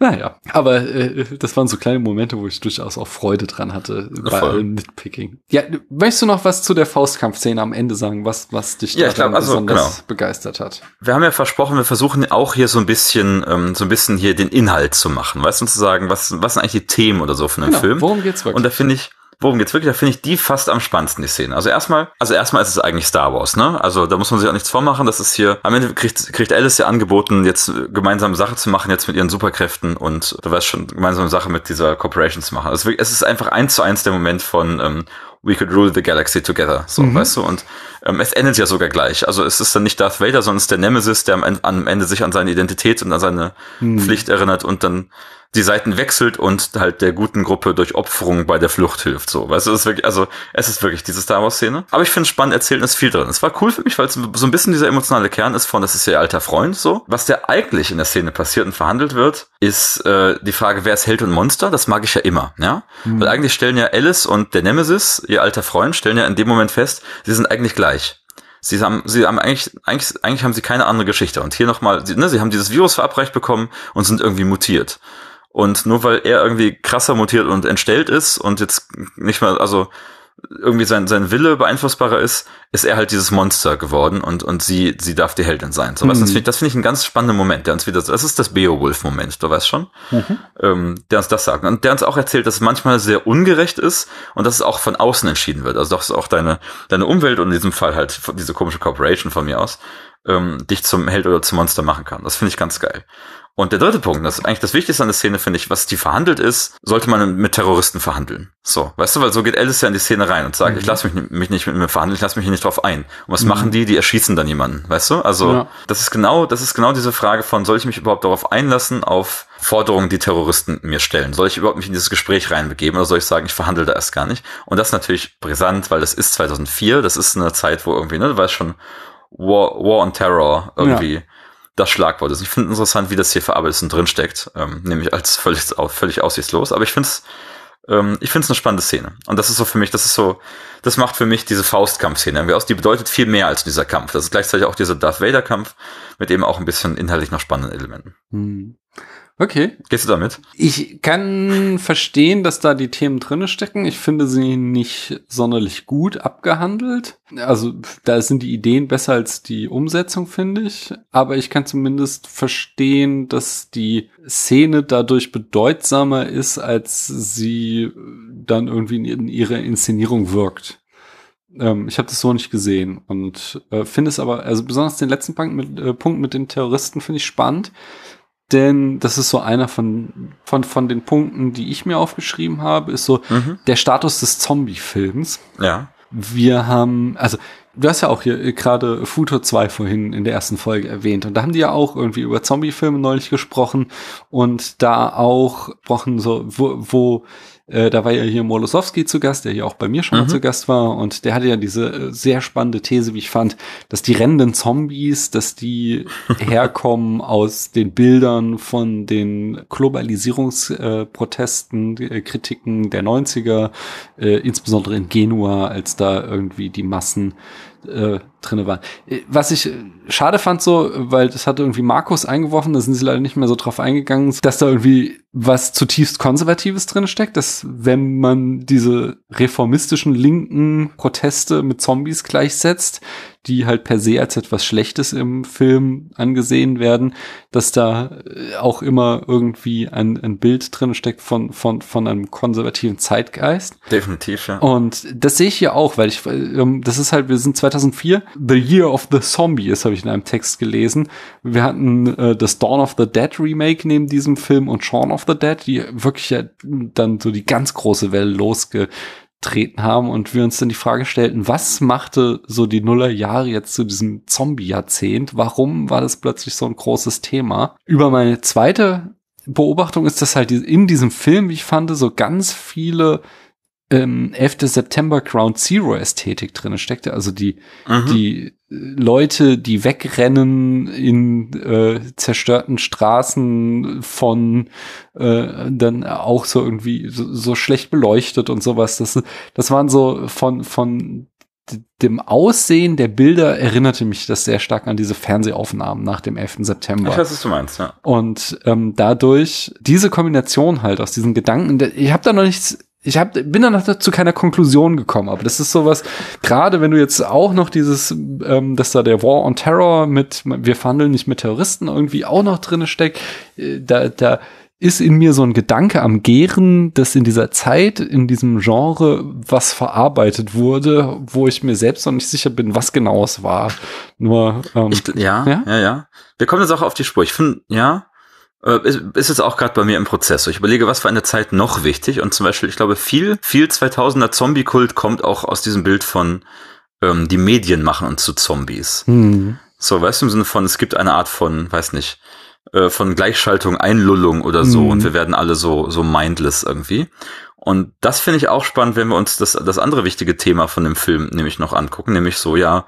[SPEAKER 2] Naja, aber äh, das waren so kleine Momente, wo ich durchaus auch Freude dran hatte bei
[SPEAKER 3] Voll.
[SPEAKER 2] allem Nitpicking. Ja, möchtest du noch was zu der Faustkampfszene am Ende sagen, was, was dich
[SPEAKER 3] Ja, glaub, also,
[SPEAKER 2] besonders
[SPEAKER 3] genau.
[SPEAKER 2] begeistert hat?
[SPEAKER 3] Wir haben ja versprochen, wir versuchen auch hier so ein bisschen, ähm, so ein bisschen hier den Inhalt zu machen, weißt du, und zu sagen, was, was sind eigentlich die Themen oder so von dem
[SPEAKER 2] Genau,
[SPEAKER 3] Film?
[SPEAKER 2] worum geht's wirklich?
[SPEAKER 3] Und da finde ich, worum geht's wirklich? Da finde ich die fast am spannendsten, die Szene. Also erstmal, also erstmal ist es eigentlich Star Wars, ne? Also da muss man sich auch nichts vormachen. Das ist hier, am Ende kriegt, kriegt Alice ja angeboten, jetzt gemeinsame Sache zu machen, jetzt mit ihren Superkräften und du weißt schon, gemeinsame Sache mit dieser Corporation zu machen. Also es ist einfach eins zu eins der Moment von, ähm, We could rule the galaxy together, so, weißt du, und ähm, es endet ja sogar gleich. Also es ist dann nicht Darth Vader, sondern es ist der Nemesis, der am Ende, am Ende sich an seine Identität und an seine Pflicht erinnert und dann die Seiten wechselt und halt der guten Gruppe durch Opferung bei der Flucht hilft. So, weißt du, es ist wirklich, also es ist wirklich diese Star Wars Szene. Aber ich finde es spannend erzählt und es ist viel drin. Es war cool für mich, weil es so ein bisschen dieser emotionale Kern ist von, das ist ihr alter Freund. So, was der eigentlich in der Szene passiert und verhandelt wird, ist äh, die Frage, wer ist Held und Monster? Das mag ich ja immer, ja, weil eigentlich stellen ja Alice und der Nemesis, ihr alter Freund, stellen ja in dem Moment fest, sie sind eigentlich gleich. Sie haben, sie haben eigentlich, eigentlich, eigentlich haben sie keine andere Geschichte. Und hier nochmal, ne, sie haben dieses Virus verabreicht bekommen und sind irgendwie mutiert. Und nur weil er irgendwie krasser mutiert und entstellt ist und jetzt nicht mehr, also irgendwie sein, sein Wille beeinflussbarer ist, ist er halt dieses Monster geworden und, und sie, sie darf die Heldin sein. So, was, das finde ich, das finde ich einen ganz spannenden Moment, der uns wieder, das ist das Beowulf-Moment, du weißt schon, ähm, der uns das sagt. Und der uns auch erzählt, dass es manchmal sehr ungerecht ist und dass es auch von außen entschieden wird. Also, dass auch deine, deine Umwelt und in diesem Fall halt diese komische Corporation von mir aus, ähm, dich zum Held oder zum Monster machen kann. Das finde ich ganz geil. Und der dritte Punkt, das ist eigentlich das Wichtigste an der Szene, finde ich, was die verhandelt ist, sollte man mit Terroristen verhandeln. So, weißt du, weil so geht Alice ja in die Szene rein und sagt, ich lasse mich, mich nicht mit mir verhandeln, ich lasse mich hier nicht drauf ein. Und was machen die? Die erschießen dann jemanden, weißt du? Also,
[SPEAKER 2] Ja.
[SPEAKER 3] das ist genau, das ist genau diese Frage von, soll ich mich überhaupt darauf einlassen, auf Forderungen, die Terroristen mir stellen? Soll ich überhaupt mich in dieses Gespräch reinbegeben oder soll ich sagen, ich verhandle da erst gar nicht? Und das ist natürlich brisant, weil das ist 2004, das ist eine Zeit, wo irgendwie, ne, du weißt schon, War, War on Terror irgendwie das Schlagwort ist. Ich finde interessant, wie das hier verarbeitet und drinsteckt, ähm, nämlich als völlig, völlig aussichtslos. Aber ich finde es ähm, ich finde es eine spannende Szene. Und das ist so für mich, das ist so, das macht für mich diese Faustkampfszene irgendwie aus. Die bedeutet viel mehr als dieser Kampf. Das ist gleichzeitig auch dieser Darth Vader Kampf mit eben auch ein bisschen inhaltlich noch spannenden Elementen.
[SPEAKER 2] Hm. Okay.
[SPEAKER 3] Gehst du damit?
[SPEAKER 2] Ich kann verstehen, dass da die Themen drinne stecken. Ich finde sie nicht sonderlich gut abgehandelt. Also da sind die Ideen besser als die Umsetzung, finde ich. Aber ich kann zumindest verstehen, dass die Szene dadurch bedeutsamer ist, als sie dann irgendwie in ihrer Inszenierung wirkt. Ähm, ich habe das so nicht gesehen und äh, finde es aber, also besonders den letzten Punkt mit, äh, Punkt mit den Terroristen finde ich spannend, denn das ist so einer von, von, von den Punkten, die ich mir aufgeschrieben habe, ist so
[SPEAKER 3] Mhm.
[SPEAKER 2] der Status des Zombie-Films.
[SPEAKER 3] Ja.
[SPEAKER 2] Wir haben, also du hast ja auch hier äh, gerade Futur 2 vorhin in der ersten Folge erwähnt und da haben die ja auch irgendwie über Zombie-Filme neulich gesprochen und da auch gesprochen so, wo, wo äh, da war ja hier Molosowski zu Gast, der hier auch bei mir schon mal
[SPEAKER 3] Mhm.
[SPEAKER 2] zu Gast war und der hatte ja diese äh, sehr spannende These, wie ich fand, dass die rennenden Zombies, dass die herkommen aus den Bildern von den Globalisierungsprotesten, äh, Kritiken der 90er, äh, insbesondere in Genua, als da irgendwie die Massen äh, drinne waren. Äh, Was ich äh, schade fand so, weil das hatte irgendwie Markus eingeworfen, da sind sie leider nicht mehr so drauf eingegangen, dass da irgendwie was zutiefst Konservatives drin steckt, dass wenn man diese reformistischen linken Proteste mit Zombies gleichsetzt, die halt per se als etwas Schlechtes im Film angesehen werden, dass da äh, auch immer irgendwie ein, ein Bild drin steckt von, von, von einem konservativen Zeitgeist.
[SPEAKER 3] Definitiv, ja.
[SPEAKER 2] Und das sehe ich hier auch, weil ich, ähm, das ist halt, wir sind 2004, The Year of the Zombie, das habe ich in einem Text gelesen. Wir hatten äh, das Dawn of the Dead Remake neben diesem Film und Shaun of the Dead, die wirklich ja dann so die ganz große Welle losgetreten haben und wir uns dann die Frage stellten, was machte so die Nullerjahre jetzt zu diesem Zombie-Jahrzehnt? Warum war das plötzlich so ein großes Thema? Über meine zweite Beobachtung ist, dass halt in diesem Film, wie ich fand, so ganz viele ähm, 11. September Ground Zero Ästhetik drin steckte. Also die,
[SPEAKER 3] Mhm.
[SPEAKER 2] die äh, Leute, die wegrennen in äh, zerstörten Straßen von äh, dann auch so irgendwie so, so schlecht beleuchtet und sowas. Das, das waren so von, von dem Aussehen der Bilder erinnerte mich das sehr stark an diese Fernsehaufnahmen nach dem 11. September.
[SPEAKER 3] Ich weiß, was du meinst, ja.
[SPEAKER 2] Und ähm, dadurch diese Kombination halt aus diesen Gedanken, ich habe da noch nichts, ich hab, bin da noch zu keiner Konklusion gekommen, aber das ist sowas, gerade wenn du jetzt auch noch dieses, ähm, dass da der War on Terror mit, wir verhandeln nicht mit Terroristen irgendwie auch noch drinne steckt, äh, da, da ist in mir so ein Gedanke am Gären, dass in dieser Zeit, in diesem Genre was verarbeitet wurde, wo ich mir selbst noch nicht sicher bin, was genau es war. Nur, ähm,
[SPEAKER 3] Ich, ja,
[SPEAKER 2] Ja?
[SPEAKER 3] ja, ja, Wir kommen jetzt auch auf die Spur. Ich finde, ja, ist, ist jetzt auch gerade bei mir im Prozess. Ich überlege, was für eine Zeit noch wichtig. Und zum Beispiel, ich glaube, viel, viel 2000er Zombie-Kult kommt auch aus diesem Bild von ähm, die Medien machen uns zu Zombies.
[SPEAKER 2] hm.
[SPEAKER 3] So, weißt du, im Sinne von, es gibt eine Art von, weiß nicht, äh, von Gleichschaltung, Einlullung oder so
[SPEAKER 2] Mhm.
[SPEAKER 3] und wir werden alle so, so mindless irgendwie. Und das finde ich auch spannend, wenn wir uns das, das andere wichtige Thema von dem Film nämlich noch angucken, nämlich so, ja,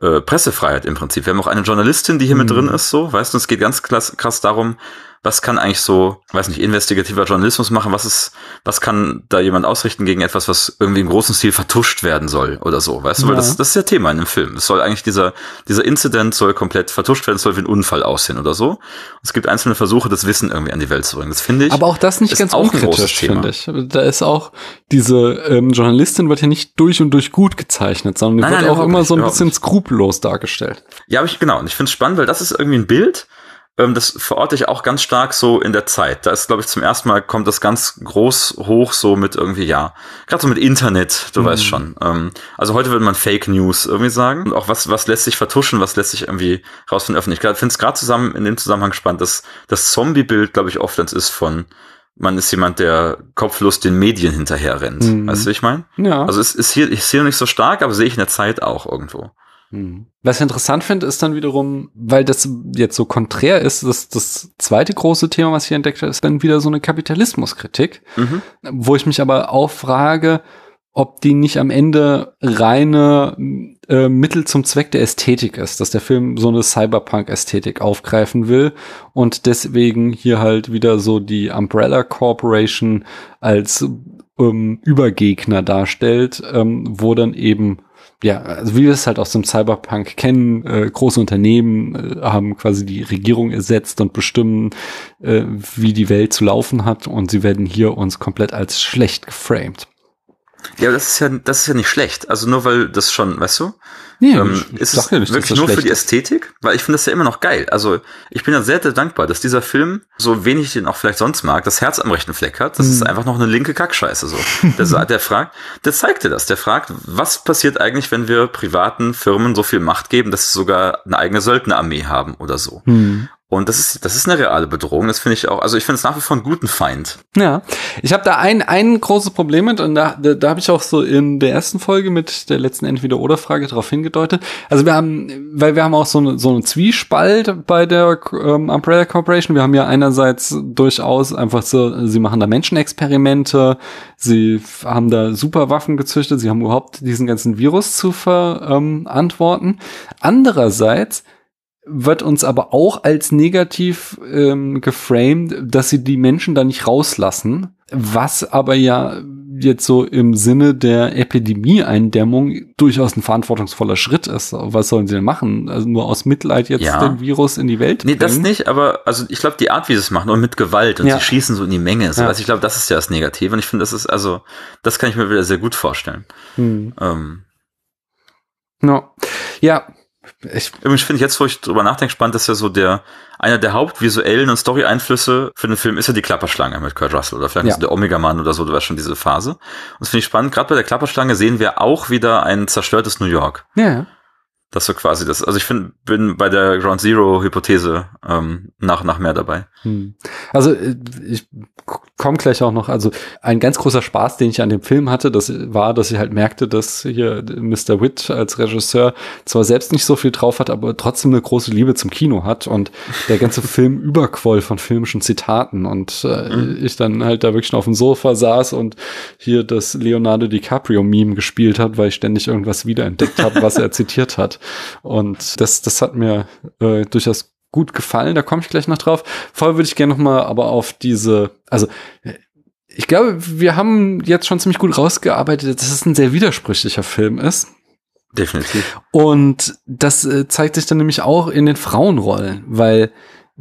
[SPEAKER 3] äh, Pressefreiheit im Prinzip. Wir haben auch eine Journalistin, die hier mit
[SPEAKER 2] Mhm.
[SPEAKER 3] drin ist, so, weißt du, es geht ganz krass, krass darum, was kann eigentlich so, weiß nicht, investigativer Journalismus machen, was ist, was kann da jemand ausrichten gegen etwas, was irgendwie im großen Stil vertuscht werden soll oder so, weißt du, weil
[SPEAKER 2] Ja.
[SPEAKER 3] das, das ist ja Thema in dem Film. Es soll eigentlich dieser, dieser Incident soll komplett vertuscht werden, es soll wie ein Unfall aussehen oder so. Es gibt einzelne Versuche, das Wissen irgendwie an die Welt zu bringen. Das finde ich.
[SPEAKER 2] Aber auch das nicht ganz
[SPEAKER 3] auch ein großes
[SPEAKER 2] unkritisch,
[SPEAKER 3] Thema.
[SPEAKER 2] finde ich. Da ist auch diese ähm, Journalistin wird ja nicht durch und durch gut gezeichnet, sondern die
[SPEAKER 3] Nein,
[SPEAKER 2] wird
[SPEAKER 3] nein,
[SPEAKER 2] auch immer
[SPEAKER 3] nicht,
[SPEAKER 2] so ein bisschen
[SPEAKER 3] nicht.
[SPEAKER 2] skrupellos dargestellt.
[SPEAKER 3] Ja, aber ich, genau. Und ich finde es spannend, weil das ist irgendwie ein Bild, ähm, das verorte ich auch ganz stark so in der Zeit. Da ist, glaube ich, zum ersten Mal kommt das ganz groß hoch, so mit irgendwie, ja, gerade so mit Internet, du
[SPEAKER 2] Mhm.
[SPEAKER 3] weißt schon. Ähm, also heute würde man Fake News irgendwie sagen. Und auch was, was lässt sich vertuschen, was lässt sich irgendwie raus von der Öffentlichkeit. Ich finde es gerade zusammen in dem Zusammenhang spannend, dass das Zombie-Bild, glaube ich, oft eins ist von, man ist jemand, der kopflos den Medien hinterher rennt.
[SPEAKER 2] Mhm.
[SPEAKER 3] Weißt du, wie ich meine?
[SPEAKER 2] Ja.
[SPEAKER 3] Also es ist hier, ich sehe nicht so stark, aber sehe ich in der Zeit auch irgendwo.
[SPEAKER 2] Hm. Was ich interessant finde, ist dann wiederum, weil das jetzt so konträr ist, dass das zweite große Thema, was ich hier entdeckt habe, ist dann wieder so eine Kapitalismuskritik,
[SPEAKER 3] Mhm.
[SPEAKER 2] wo ich mich aber auch frage, ob die nicht am Ende reine äh, Mittel zum Zweck der Ästhetik ist, dass der Film so eine Cyberpunk-Ästhetik aufgreifen will und deswegen hier halt wieder so die Umbrella Corporation als ähm, Übergegner darstellt, ähm, wo dann eben ja, also wie wir es halt aus dem Cyberpunk kennen, äh, große Unternehmen äh, haben quasi die Regierung ersetzt und bestimmen, äh, wie die Welt zu laufen hat und sie werden hier uns komplett als schlecht geframed.
[SPEAKER 3] Ja, das ist ja, das ist ja nicht schlecht. Also nur weil das schon, weißt du?
[SPEAKER 2] Nee,
[SPEAKER 3] ähm, ist es
[SPEAKER 2] ja nicht,
[SPEAKER 3] wirklich nur für die Ästhetik? Weil ich finde das ja immer noch geil. Also ich bin ja sehr, sehr dankbar, dass dieser Film, so wenig ich den auch vielleicht sonst mag, das Herz am rechten Fleck hat. Das mhm. ist einfach noch eine linke Kackscheiße so. Der, der fragt, der zeigte das. Der fragt, was passiert eigentlich, wenn wir privaten Firmen so viel Macht geben, dass sie sogar eine eigene Söldnerarmee haben oder so. Mhm. Und das ist, das ist eine reale Bedrohung. Das finde ich auch, also ich finde es nach wie vor einen guten Feind.
[SPEAKER 2] Ja. Ich habe da ein, ein großes Problem mit und da, da, da habe ich auch so in der ersten Folge mit der letzten Entweder-Oder-Frage darauf hingedeutet. Also wir haben, weil wir haben auch so eine, so eine Zwiespalt bei der ähm, Umbrella Corporation. Wir haben ja einerseits durchaus einfach so, sie machen da Menschenexperimente, sie haben da Superwaffen gezüchtet, sie haben überhaupt diesen ganzen Virus zu verantworten. Ähm, Andererseits wird uns aber auch als negativ ähm, geframed, dass sie die Menschen da nicht rauslassen, was aber ja jetzt so im Sinne der Epidemie-Eindämmung durchaus ein verantwortungsvoller Schritt ist. Was sollen sie denn machen? Also nur aus Mitleid jetzt ja. den Virus in die Welt
[SPEAKER 3] bringen? Nee, das nicht, aber also ich glaube, die Art, wie sie es machen und mit Gewalt und ja. sie schießen so in die Menge. So, ja. also ich glaube, das ist ja das Negative und ich finde, das ist also, das kann ich mir wieder sehr gut vorstellen. Hm. Ähm.
[SPEAKER 2] No. Ja,
[SPEAKER 3] ich, Übrigens finde ich jetzt, wo ich drüber nachdenke, spannend, dass ja so der, einer der hauptvisuellen und Story-Einflüsse für den Film ist ja die Klapperschlange mit Kurt Russell oder vielleicht ja. der Omega-Mann oder so, du weißt schon diese Phase. Und das finde ich spannend. Gerade bei der Klapperschlange sehen wir auch wieder ein zerstörtes New York.
[SPEAKER 2] Ja.
[SPEAKER 3] Das so quasi das. Also ich finde, bin bei der Ground Zero Hypothese ähm, nach nach mehr dabei. Hm.
[SPEAKER 2] Also äh, ich komme gleich auch noch. Also ein ganz großer Spaß, den ich an dem Film hatte, das war, dass ich halt merkte, dass hier Mr. Witt als Regisseur zwar selbst nicht so viel drauf hat, aber trotzdem eine große Liebe zum Kino hat und der ganze Film überquoll von filmischen Zitaten und äh, mhm. ich dann halt da wirklich noch auf dem Sofa saß und hier das Leonardo DiCaprio Meme gespielt hat, weil ich ständig irgendwas wiederentdeckt habe, was er zitiert hat. Und das, das hat mir äh, durchaus gut gefallen. Da komme ich gleich noch drauf. Vorher würde ich gerne noch mal aber auf diese, also ich glaube, wir haben jetzt schon ziemlich gut rausgearbeitet, dass es ein sehr widersprüchlicher Film ist.
[SPEAKER 3] Definitiv.
[SPEAKER 2] Und das äh, zeigt sich dann nämlich auch in den Frauenrollen, weil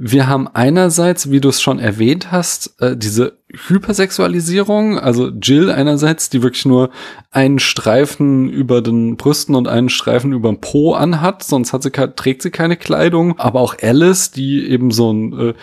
[SPEAKER 2] wir haben einerseits, wie du es schon erwähnt hast, äh, diese Hypersexualisierung, also Jill einerseits, die wirklich nur einen Streifen über den Brüsten und einen Streifen über den Po anhat, sonst hat sie, trägt sie keine Kleidung, aber auch Alice, die eben so ein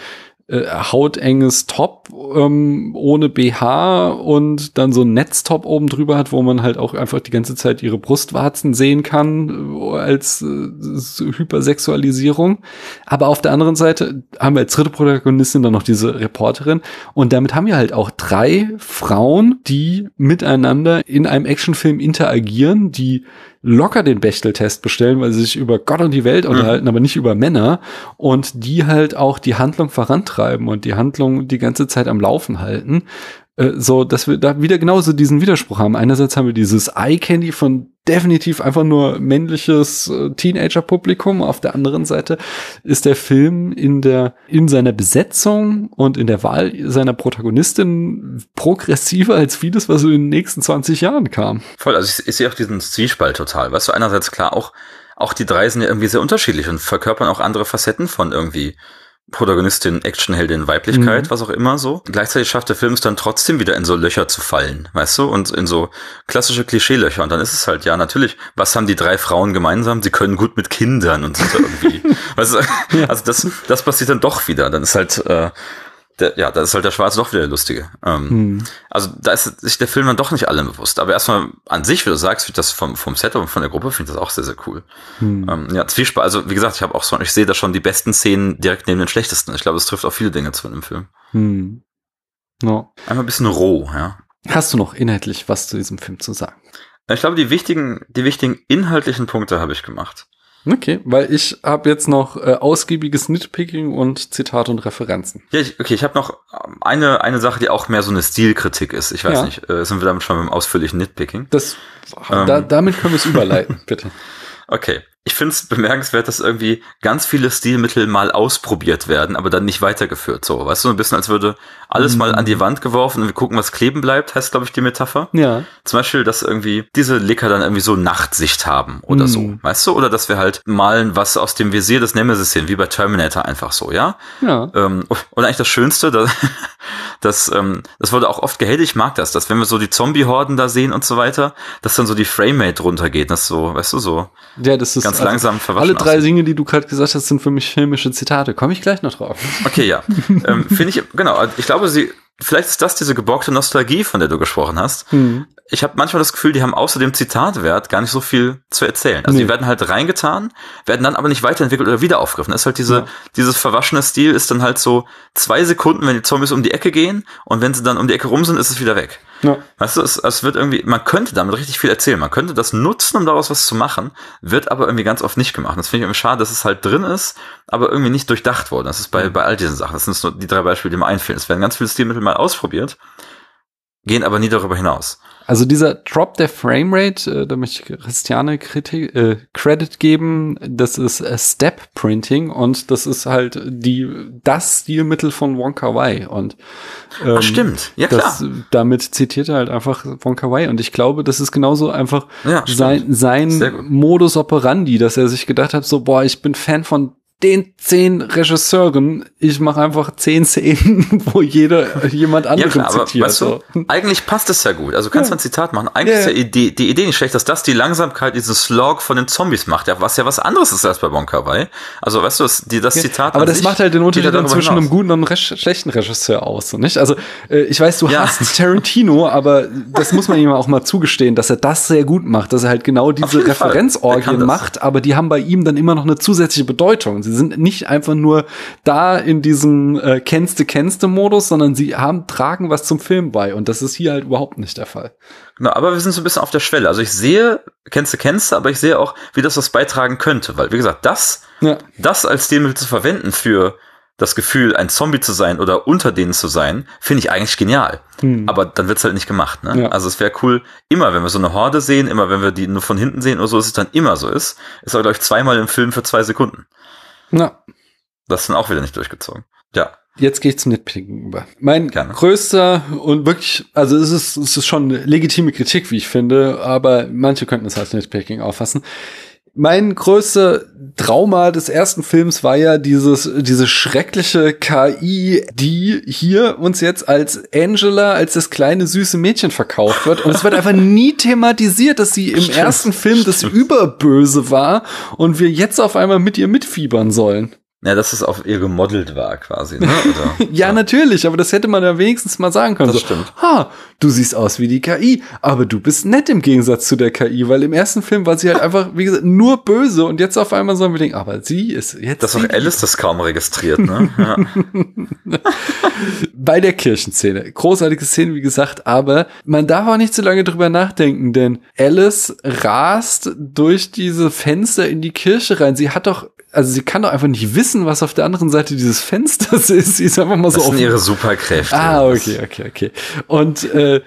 [SPEAKER 2] äh, hautenges Top ähm, ohne BH und dann so ein Netztop oben drüber hat, wo man halt auch einfach die ganze Zeit ihre Brustwarzen sehen kann äh, als äh, Hypersexualisierung. Aber auf der anderen Seite haben wir als dritte Protagonistin dann noch diese Reporterin und damit haben wir halt auch drei Frauen, die miteinander in einem Actionfilm interagieren, die locker den Bechteltest bestellen, weil sie sich über Gott und die Welt mhm. unterhalten, mhm. aber nicht über Männer und die halt auch die Handlung vorantreiben und die Handlung die ganze Zeit am Laufen halten. Äh, so, dass wir da wieder genauso diesen Widerspruch haben. Einerseits haben wir dieses Eye Candy von definitiv einfach nur männliches äh, Teenager-Publikum. Auf der anderen Seite ist der Film in der, in seiner Besetzung und in der Wahl seiner Protagonistin progressiver als vieles, was in den nächsten 20 Jahren kam.
[SPEAKER 3] Voll, also ich, ich sehe auch diesen Zwiespalt total. Weißt du, einerseits klar auch, auch die drei sind ja irgendwie sehr unterschiedlich und verkörpern auch andere Facetten von irgendwie Protagonistin, Actionheldin, Weiblichkeit, mhm. was auch immer so. Gleichzeitig schafft der Film es dann trotzdem wieder in so Löcher zu fallen, weißt du, und in so klassische Klischeelöcher. Und dann ist es halt, ja, natürlich, was haben die drei Frauen gemeinsam? Sie können gut mit Kindern und sind irgendwie. weißt du, also das, das passiert dann doch wieder. Dann ist halt, äh, der, ja, da ist halt der Schwarze doch wieder der Lustige. Ähm, hm. Also da ist sich der Film dann doch nicht allem bewusst. Aber erstmal an sich, wie du sagst, wie das vom, vom Setup und von der Gruppe finde ich das auch sehr, sehr cool. Hm. Ähm, ja, Zwiespalt, also wie gesagt, ich habe auch so, ich sehe da schon die besten Szenen direkt neben den schlechtesten. Ich glaube, es trifft auch viele Dinge zu dem Film. Hm.
[SPEAKER 2] No.
[SPEAKER 3] Einmal ein bisschen roh, ja.
[SPEAKER 2] Hast du noch inhaltlich was zu diesem Film zu sagen?
[SPEAKER 3] Ich glaube, die wichtigen, die wichtigen inhaltlichen Punkte habe ich gemacht.
[SPEAKER 2] Okay, weil ich habe jetzt noch äh, ausgiebiges Nitpicking und Zitate und Referenzen.
[SPEAKER 3] Ja, ich, okay, ich habe noch eine eine Sache, die auch mehr so eine Stilkritik ist. Ich weiß ja. nicht, äh, sind wir damit schon beim ausführlichen Nitpicking?
[SPEAKER 2] Das, ähm, da, damit können wir es überleiten, bitte.
[SPEAKER 3] Okay, ich finde es bemerkenswert, dass irgendwie ganz viele Stilmittel mal ausprobiert werden, aber dann nicht weitergeführt. So, weißt du, ein bisschen als würde alles mal an die Wand geworfen und wir gucken, was kleben bleibt, heißt, glaube ich, die Metapher.
[SPEAKER 2] Ja.
[SPEAKER 3] Zum Beispiel, dass irgendwie diese Licker dann irgendwie so Nachtsicht haben oder
[SPEAKER 2] Mhm.
[SPEAKER 3] so, weißt du? Oder dass wir halt malen, was aus dem Visier des Nemesis sehen, wie bei Terminator einfach so, ja?
[SPEAKER 2] Ja.
[SPEAKER 3] Ähm, und eigentlich das Schönste, das, das, ähm, das wurde auch oft gehatet, ich mag das, dass wenn wir so die Zombie-Horden da sehen und so weiter, dass dann so die Framerate runtergeht, das so, weißt du, so
[SPEAKER 2] Ja, das ist
[SPEAKER 3] ganz
[SPEAKER 2] also
[SPEAKER 3] langsam verwaschen
[SPEAKER 2] Alle drei
[SPEAKER 3] aussieht.
[SPEAKER 2] Dinge, die du gerade gesagt hast, sind für mich filmische Zitate. Komme ich gleich noch drauf.
[SPEAKER 3] Okay, ja. ähm, Finde ich, genau, ich glaube, sie, vielleicht ist das diese geborgte Nostalgie, von der du gesprochen hast.
[SPEAKER 2] Hm.
[SPEAKER 3] Ich habe manchmal das Gefühl, die haben außer dem Zitatwert gar nicht so viel zu erzählen. Also
[SPEAKER 2] Nee.
[SPEAKER 3] die werden halt reingetan, werden dann aber nicht weiterentwickelt oder wieder aufgegriffen. Das ist halt diese,
[SPEAKER 2] Ja.
[SPEAKER 3] dieses verwaschene Stil ist dann halt so zwei Sekunden, wenn die Zombies um die Ecke gehen und wenn sie dann um die Ecke rum sind, ist es wieder weg.
[SPEAKER 2] Ja.
[SPEAKER 3] Weißt du, es, es wird irgendwie, man könnte damit richtig viel erzählen. Man könnte das nutzen, um daraus was zu machen, wird aber irgendwie ganz oft nicht gemacht. Das finde ich irgendwie schade, dass es halt drin ist, aber irgendwie nicht durchdacht worden. Das ist bei, bei all diesen Sachen. Das sind nur die drei Beispiele, die mir einfallen. Es werden ganz viele Stilmittel mal ausprobiert, gehen aber nie darüber hinaus.
[SPEAKER 2] Also dieser Drop der Framerate, äh, da möchte ich Christiane Kritik, äh, Credit geben, das ist äh, Step Printing und das ist halt die das Stilmittel von Wonka Wai und ähm,
[SPEAKER 3] Ach, stimmt. Ja, klar.
[SPEAKER 2] Das, damit zitiert er halt einfach Wonka Wai und ich glaube, das ist genauso einfach
[SPEAKER 3] Ja,
[SPEAKER 2] sein, sein. Modus operandi, dass er sich gedacht hat, so boah, ich bin Fan von den zehn Regisseuren, ich mache einfach zehn Szenen, wo jeder jemand
[SPEAKER 3] Ja,
[SPEAKER 2] anderen
[SPEAKER 3] klar, aber
[SPEAKER 2] zitiert.
[SPEAKER 3] weißt du, eigentlich passt es ja gut. Also du kannst
[SPEAKER 2] Ja.
[SPEAKER 3] ein Zitat machen. Eigentlich
[SPEAKER 2] Ja,
[SPEAKER 3] ist ja
[SPEAKER 2] ja.
[SPEAKER 3] Idee, die Idee nicht schlecht, dass das die Langsamkeit, diesen Slog von den Zombies macht, ja, was ja was anderes ist als bei Wonka Wai. Also weißt du, das, die, das Zitat
[SPEAKER 2] Aber das
[SPEAKER 3] sich
[SPEAKER 2] macht halt den Unterschied
[SPEAKER 3] ja
[SPEAKER 2] dann zwischen einem
[SPEAKER 3] hinaus.
[SPEAKER 2] guten und einem schlechten Regisseur aus, nicht? Also äh, ich weiß, du
[SPEAKER 3] Ja.
[SPEAKER 2] hast Tarantino, aber das muss man ihm auch mal zugestehen, dass er das sehr gut macht, dass er halt genau diese Referenzorgien macht, aber die haben bei ihm dann immer noch eine zusätzliche Bedeutung. Sie sind nicht einfach nur da in diesem äh, kennste kennste Modus, sondern sie haben tragen was zum Film bei und das ist hier halt überhaupt nicht der Fall.
[SPEAKER 3] Genau, aber wir sind so ein bisschen auf der Schwelle. Also ich sehe, kennst du, kennst du, aber ich sehe auch, wie das was beitragen könnte. Weil, wie gesagt, das,
[SPEAKER 2] Ja.
[SPEAKER 3] das als Stilmittel zu verwenden für das Gefühl, ein Zombie zu sein oder unter denen zu sein, finde ich eigentlich genial.
[SPEAKER 2] Hm.
[SPEAKER 3] Aber dann wird's halt nicht gemacht. Ne?
[SPEAKER 2] Ja.
[SPEAKER 3] Also es wäre cool, immer wenn wir so eine Horde sehen, immer wenn wir die nur von hinten sehen oder so, dass es dann immer so ist. Ist aber, glaube ich, zweimal im Film für zwei Sekunden.
[SPEAKER 2] Na,
[SPEAKER 3] Das dann auch wieder nicht durchgezogen. Ja.
[SPEAKER 2] Jetzt gehe ich zum Nitpicking über. Mein
[SPEAKER 3] Gerne.
[SPEAKER 2] größter und wirklich, also es ist, es ist schon eine legitime Kritik, wie ich finde, aber manche könnten es als Nitpicking auffassen. Mein größter Trauma des ersten Films war ja dieses, diese schreckliche KI, die hier uns jetzt als Angela, als das kleine süße Mädchen verkauft wird. Und es wird einfach nie thematisiert, dass sie im
[SPEAKER 3] Stimmt,
[SPEAKER 2] ersten Film das
[SPEAKER 3] stimmt.
[SPEAKER 2] Überböse war und wir jetzt auf einmal mit ihr mitfiebern sollen.
[SPEAKER 3] Ja, dass es auf ihr gemodelt war quasi, ne? Oder?
[SPEAKER 2] Ja, natürlich, aber das hätte man ja wenigstens mal sagen können.
[SPEAKER 3] Das
[SPEAKER 2] so,
[SPEAKER 3] stimmt.
[SPEAKER 2] Ha, du siehst aus wie die KI, aber du bist nett im Gegensatz zu der KI, weil im ersten Film war sie halt einfach, wie gesagt, nur böse und jetzt auf einmal sollen wir denken, aber sie ist jetzt
[SPEAKER 3] Dass auch Alice das kaum registriert, ne? Ja.
[SPEAKER 2] bei der Kirchenszene. Großartige Szene, wie gesagt, aber man darf auch nicht zu lange drüber nachdenken, denn Alice rast durch diese Fenster in die Kirche rein. Sie hat doch, also sie kann doch einfach nicht wissen, was auf der anderen Seite dieses Fensters ist. Sie ist einfach mal so
[SPEAKER 3] Das sind ihre Superkräfte.
[SPEAKER 2] Ah,
[SPEAKER 3] Das-
[SPEAKER 2] okay, okay, okay. Und äh,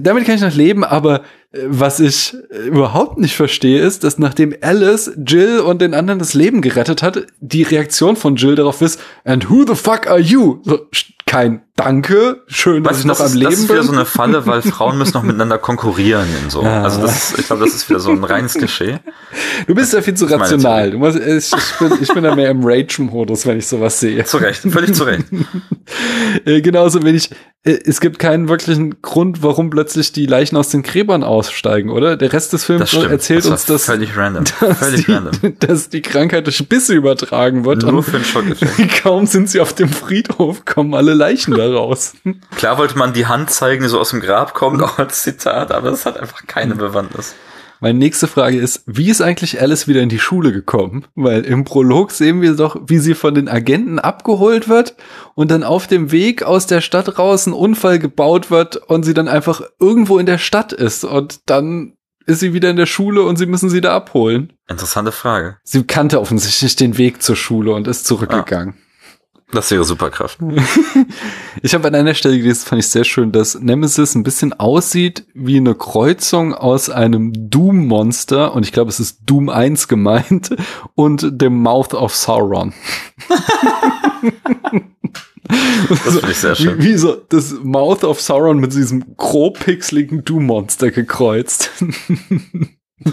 [SPEAKER 2] damit kann ich noch leben, aber äh, was ich äh, überhaupt nicht verstehe, ist, dass nachdem Alice Jill und den anderen das Leben gerettet hat, die Reaktion von Jill darauf ist, and who the fuck are you? So, kein Danke, schön, dass ich noch
[SPEAKER 3] das,
[SPEAKER 2] am
[SPEAKER 3] ist, das
[SPEAKER 2] Leben
[SPEAKER 3] ist wieder
[SPEAKER 2] bin.
[SPEAKER 3] so eine Falle, weil Frauen müssen noch miteinander konkurrieren und so.
[SPEAKER 2] Ah.
[SPEAKER 3] Also das, ist- ich glaube, das ist wieder so ein reines Klischee.
[SPEAKER 2] du bist ja viel zu rational. Du musst, ich, ich, bin, ich bin da mehr im Rage-Modus, wenn ich sowas sehe.
[SPEAKER 3] Zu Recht, völlig zu Recht.
[SPEAKER 2] Äh, genauso wenig. Äh, es gibt keinen wirklichen Grund, warum plötzlich die Leichen aus den Gräbern aussteigen, oder? Der Rest des Films
[SPEAKER 3] Das
[SPEAKER 2] erzählt
[SPEAKER 3] das
[SPEAKER 2] uns, dass,
[SPEAKER 3] völlig random.
[SPEAKER 2] dass,
[SPEAKER 3] Völlig
[SPEAKER 2] die,
[SPEAKER 3] random.
[SPEAKER 2] dass die Krankheit durch Bisse übertragen wird.
[SPEAKER 3] Nur für einen Schockeffekt.
[SPEAKER 2] kaum sind sie auf dem Friedhof, kommen alle Leichen da raus.
[SPEAKER 3] Klar wollte man die Hand zeigen, die so aus dem Grab kommt, auch als Zitat, aber es hat einfach keine Bewandtnis.
[SPEAKER 2] Meine nächste Frage ist, wie ist eigentlich Alice wieder in die Schule gekommen? Weil im Prolog sehen wir doch, wie sie von den Agenten abgeholt wird und dann auf dem Weg aus der Stadt raus ein Unfall gebaut wird und sie dann einfach irgendwo in der Stadt ist und dann ist sie wieder in der Schule und sie müssen sie da abholen.
[SPEAKER 3] Interessante Frage.
[SPEAKER 2] Sie kannte offensichtlich den Weg zur Schule und ist zurückgegangen.
[SPEAKER 3] Das wäre Superkraft.
[SPEAKER 2] ich habe an einer Stelle gelesen, fand ich sehr schön, dass Nemesis ein bisschen aussieht wie eine Kreuzung aus einem Doom-Monster, und ich glaube, es ist Doom 1 gemeint, und dem Mouth of Sauron.
[SPEAKER 3] Das finde ich sehr schön.
[SPEAKER 2] Wie, wie, so das Mouth of Sauron mit diesem grob pixeligen Doom-Monster gekreuzt.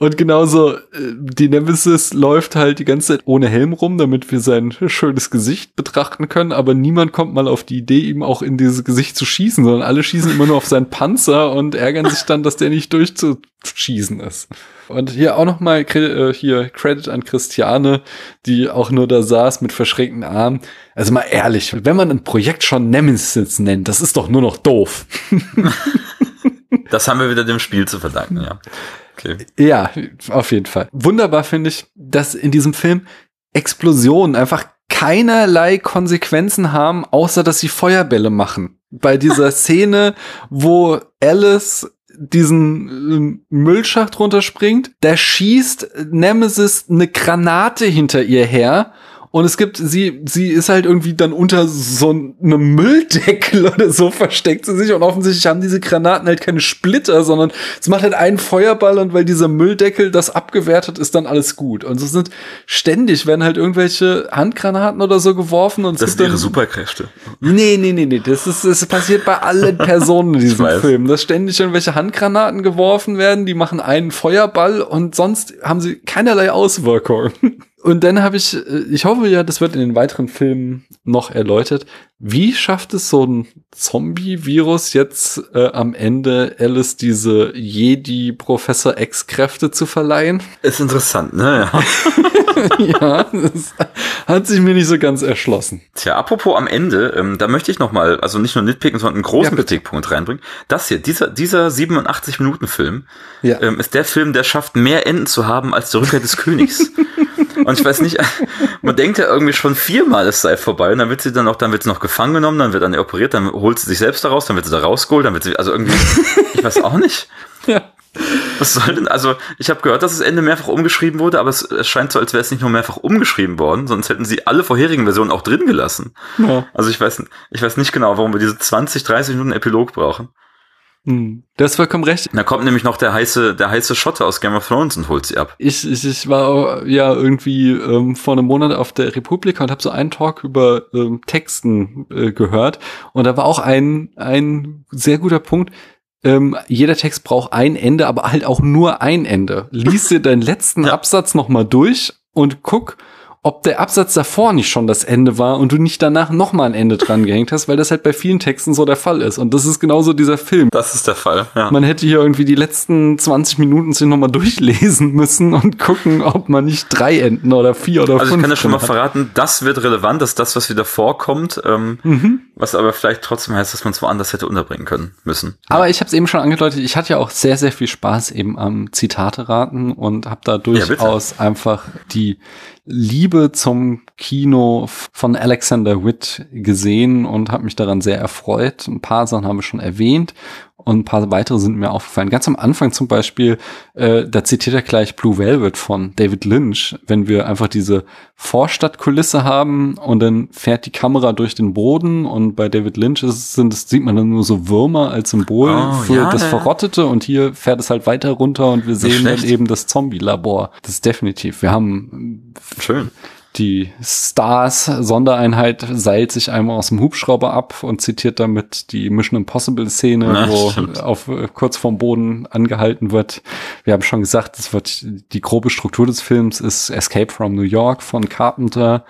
[SPEAKER 2] Und genauso, äh, die Nemesis läuft halt die ganze Zeit ohne Helm rum, damit wir sein schönes Gesicht betrachten können, aber niemand kommt mal auf die Idee, ihm auch in dieses Gesicht zu schießen, sondern alle schießen immer nur auf seinen Panzer und ärgern sich dann, dass der nicht durchzuschießen ist. Und hier auch nochmal äh, hier Credit an Christiane, die auch nur da saß mit verschränkten Armen. Also mal ehrlich, wenn man ein Projekt schon Nemesis nennt, das ist doch nur noch doof.
[SPEAKER 3] das haben wir wieder dem Spiel zu verdanken, ja.
[SPEAKER 2] Okay. Ja, auf jeden Fall. Wunderbar finde ich, dass in diesem Film Explosionen einfach keinerlei Konsequenzen haben, außer dass sie Feuerbälle machen. Bei dieser Szene, wo Alice diesen ähm, Müllschacht runterspringt, da schießt Nemesis eine Granate hinter ihr her und es gibt, sie, sie ist halt irgendwie dann unter so einem Mülldeckel oder so versteckt sie sich. Und offensichtlich haben diese Granaten halt keine Splitter, sondern es macht halt einen Feuerball und weil dieser Mülldeckel das abgewertet, ist dann alles gut. Und so sind ständig werden halt irgendwelche Handgranaten oder so geworfen und
[SPEAKER 3] das sind ihre Superkräfte.
[SPEAKER 2] Nee, nee, nee, nee. Das ist, das passiert bei allen Personen in diesem Film, dass ständig irgendwelche Handgranaten geworfen werden, die machen einen Feuerball und sonst haben sie keinerlei Auswirkungen. Und dann habe ich, äh, ich hoffe ja, das wird in den weiteren Filmen noch erläutert. Wie schafft es so ein Zombie-Virus jetzt äh, am Ende Alice diese Jedi-Professor X-Kräfte zu verleihen?
[SPEAKER 3] Ist interessant, ne?
[SPEAKER 2] Ja. ja, das hat sich mir nicht so ganz erschlossen.
[SPEAKER 3] Tja, apropos am Ende, ähm, da möchte ich noch mal, also nicht nur nitpicken, sondern einen großen ja, Kritikpunkt reinbringen. Das hier, dieser, dieser 87-Minuten-Film ja. ähm, ist der Film, der schafft, mehr Enden zu haben als der Rückkehr des Königs. Und ich weiß nicht, man denkt ja irgendwie schon viermal, es sei vorbei. Und dann wird sie dann auch, dann wird sie noch gefangen genommen, dann wird dann operiert, dann holt sie sich selbst daraus, dann wird sie da rausgeholt, dann wird sie, also irgendwie, ich weiß auch nicht. Ja. Was soll denn, also ich habe gehört, dass das Ende mehrfach umgeschrieben wurde, aber es, es scheint so, als wäre es nicht nur mehrfach umgeschrieben worden, sonst hätten sie alle vorherigen Versionen auch drin gelassen. Ja. Also ich weiß, ich weiß nicht genau, warum wir diese 20, 30 Minuten Epilog brauchen.
[SPEAKER 2] Hm. Du hast vollkommen recht.
[SPEAKER 3] Da kommt nämlich noch der heiße, der heiße Schotte aus Game of Thrones und holt sie ab.
[SPEAKER 2] Ich, ich, ich war ja irgendwie ähm, vor einem Monat auf der Republik und habe so einen Talk über ähm, Texten äh, gehört. Und da war auch ein, ein sehr guter Punkt. Ähm, jeder Text braucht ein Ende, aber halt auch nur ein Ende. Lies dir deinen letzten ja. Absatz nochmal durch und guck, ob der Absatz davor nicht schon das Ende war und du nicht danach nochmal ein Ende dran gehängt hast, weil das halt bei vielen Texten so der Fall ist. Und das ist genauso dieser Film.
[SPEAKER 3] Das ist der Fall, ja.
[SPEAKER 2] Man hätte hier irgendwie die letzten 20 Minuten sich nochmal durchlesen müssen und gucken, ob man nicht drei Enden oder vier oder
[SPEAKER 3] also fünf
[SPEAKER 2] Also
[SPEAKER 3] ich kann ja schon mal hat. verraten, das wird relevant, dass das, was wieder vorkommt, ähm, mhm. was aber vielleicht trotzdem heißt, dass man es woanders hätte unterbringen können müssen.
[SPEAKER 2] Ja. Aber ich habe es eben schon angedeutet, ich hatte ja auch sehr, sehr viel Spaß eben am Zitate raten und habe da durchaus ja, einfach die Liebe zum Kino von Alexander Witt gesehen und habe mich daran sehr erfreut. Ein paar Sachen haben wir schon erwähnt und ein paar weitere sind mir aufgefallen. Ganz am Anfang zum Beispiel, äh, da zitiert er gleich Blue Velvet von David Lynch, wenn wir einfach diese Vorstadtkulisse haben und dann fährt die Kamera durch den Boden und bei David Lynch ist, sind, das sieht man dann nur so Würmer als Symbol oh, für ja, das ja. Verrottete und hier fährt es halt weiter runter und wir sehen dann eben das Zombie-Labor. Das ist definitiv. Wir haben
[SPEAKER 3] Schön
[SPEAKER 2] die Stars Sondereinheit seilt sich einmal aus dem Hubschrauber ab und zitiert damit die Mission Impossible Szene, Na, wo stimmt. auf kurz vorm Boden angehalten wird. Wir haben schon gesagt, es wird die grobe Struktur des Films ist Escape from New York von Carpenter.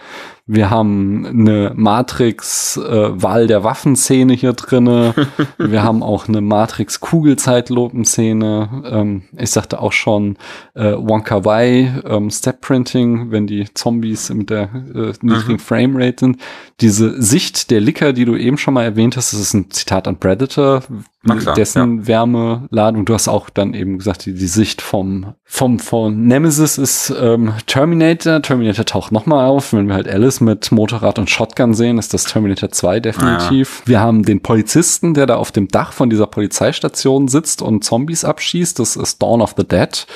[SPEAKER 2] Wir haben eine Matrix-Wahl äh, der Waffenszene hier drinne. Wir haben auch eine Matrix-Kugelzeitlopen-Szene. Ähm, ich sagte auch schon äh, Wonka Wai, ähm, Step-Printing, wenn die Zombies mit der äh, niedrigen mhm. Framerate sind. Diese Sicht der Licker, die du eben schon mal erwähnt hast, das ist ein Zitat an Predator,
[SPEAKER 3] klar,
[SPEAKER 2] dessen Wärmeladung. Du hast auch dann eben gesagt, die, die Sicht vom, vom, von Nemesis ist ähm, Terminator. Terminator taucht nochmal auf. Wenn wir halt Alice mit Motorrad und Shotgun sehen, ist das Terminator 2 definitiv. Wir haben den Polizisten, der da auf dem Dach von dieser Polizeistation sitzt und Zombies abschießt. Das ist Dawn of the Dead.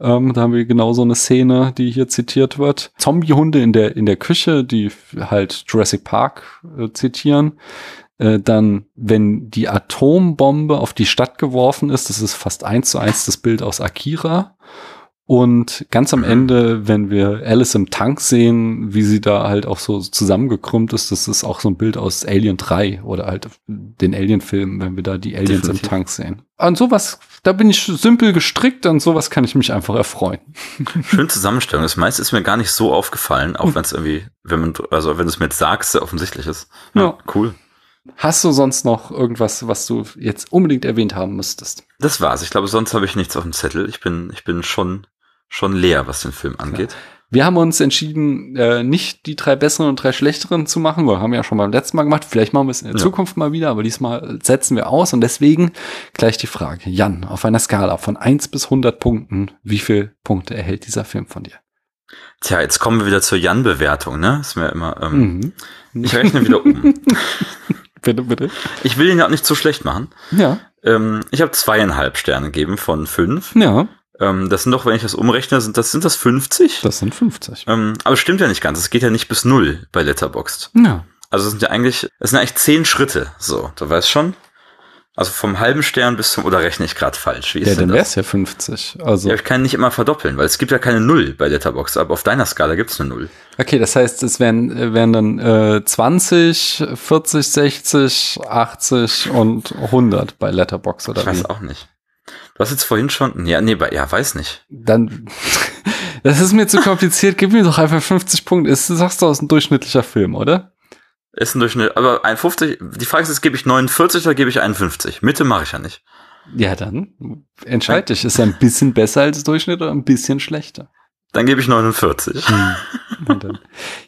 [SPEAKER 2] Ähm, da haben wir genau so eine Szene, die hier zitiert wird. Zombiehunde in der, in der Küche, die halt Jurassic Park äh, zitieren. Äh, dann, wenn die Atombombe auf die Stadt geworfen ist, das ist fast eins zu eins das Bild aus Akira. Und ganz am Ende, wenn wir Alice im Tank sehen, wie sie da halt auch so zusammengekrümmt ist, das ist auch so ein Bild aus Alien 3 oder halt den Alien-Film, wenn wir da die Aliens
[SPEAKER 3] Definitiv.
[SPEAKER 2] im Tank sehen. An sowas, da bin ich simpel gestrickt, an sowas kann ich mich einfach erfreuen.
[SPEAKER 3] Schöne Zusammenstellung. Das meiste ist mir gar nicht so aufgefallen, auch wenn es irgendwie, wenn man, also wenn du es mir jetzt sagst, sehr offensichtlich ist.
[SPEAKER 2] Ja.
[SPEAKER 3] Cool.
[SPEAKER 2] Hast du sonst noch irgendwas, was du jetzt unbedingt erwähnt haben müsstest?
[SPEAKER 3] Das war's. Ich glaube, sonst habe ich nichts auf dem Zettel. Ich bin, ich bin schon, schon leer, was den Film angeht.
[SPEAKER 2] Wir haben uns entschieden, äh, nicht die drei besseren und drei schlechteren zu machen. Wir haben ja schon beim letzten Mal gemacht. Vielleicht machen wir es in der
[SPEAKER 3] Ja.
[SPEAKER 2] Zukunft mal wieder, aber diesmal setzen wir aus. Und deswegen gleich die Frage. Jan, auf einer Skala von 1 bis 100 Punkten, wie viel Punkte erhält dieser Film von dir?
[SPEAKER 3] Tja, jetzt kommen wir wieder zur Jan-Bewertung, ne? Ist mir immer, ähm,
[SPEAKER 2] Mhm.
[SPEAKER 3] ich rechne wieder um.
[SPEAKER 2] Bitte, bitte.
[SPEAKER 3] Ich will ihn ja auch nicht zu schlecht machen.
[SPEAKER 2] Ja,
[SPEAKER 3] Ähm, ich habe zweieinhalb Sterne gegeben von fünf.
[SPEAKER 2] ja,
[SPEAKER 3] Ähm, das sind doch, wenn ich das umrechne, sind das, sind das 50?
[SPEAKER 2] das sind 50.
[SPEAKER 3] Ähm, aber stimmt ja nicht ganz. Es geht ja nicht bis null bei Letterboxd.
[SPEAKER 2] Ja,
[SPEAKER 3] Also es sind ja eigentlich, es sind eigentlich zehn Schritte. So, du weißt schon. Also vom halben Stern bis zum, oder rechne ich gerade falsch? Wie ist
[SPEAKER 2] ja
[SPEAKER 3] denn
[SPEAKER 2] dann
[SPEAKER 3] das?
[SPEAKER 2] wär's ja 50. Also,
[SPEAKER 3] Ja, ich kann nicht immer verdoppeln, weil es gibt ja keine Null bei Letterboxd, aber auf deiner Skala gibt's eine Null.
[SPEAKER 2] okay, das heißt, es wären, äh, wären dann äh, 20, 40, 60, 80 und 100 bei Letterbox oder
[SPEAKER 3] Ich weiß
[SPEAKER 2] wie?
[SPEAKER 3] auch nicht. Du hast jetzt vorhin schon, ja, nee, bei, ja, weiß nicht.
[SPEAKER 2] Dann, das ist mir zu kompliziert. Gib mir doch einfach 50 Punkte. Ist, sagst du aus ein durchschnittlicher Film, oder?
[SPEAKER 3] Ist ein Durchschnitt, aber ein 50, die Frage ist jetzt, gebe ich 49 oder gebe ich 51? Mitte mache ich ja nicht.
[SPEAKER 2] Ja, dann entscheid dich. Ist er ein bisschen besser als Durchschnitt oder ein bisschen schlechter?
[SPEAKER 3] Dann gebe ich 49.
[SPEAKER 2] Und dann,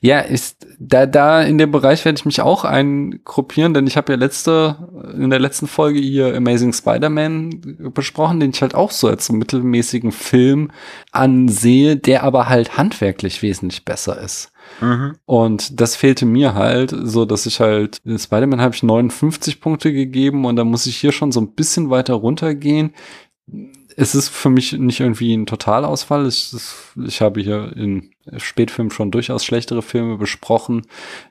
[SPEAKER 2] ja, ist, da, da in dem Bereich werde ich mich auch eingruppieren, denn ich habe ja letzte, in der letzten Folge hier Amazing Spider-Man besprochen, den ich halt auch so als so mittelmäßigen Film ansehe, der aber halt handwerklich wesentlich besser ist.
[SPEAKER 3] Mhm.
[SPEAKER 2] Und das fehlte mir halt, so dass ich halt, in Spider-Man habe ich 59 Punkte gegeben und da muss ich hier schon so ein bisschen weiter runtergehen. Es ist für mich nicht irgendwie ein Totalausfall. Ich, ich habe hier in Spätfilmen schon durchaus schlechtere Filme besprochen,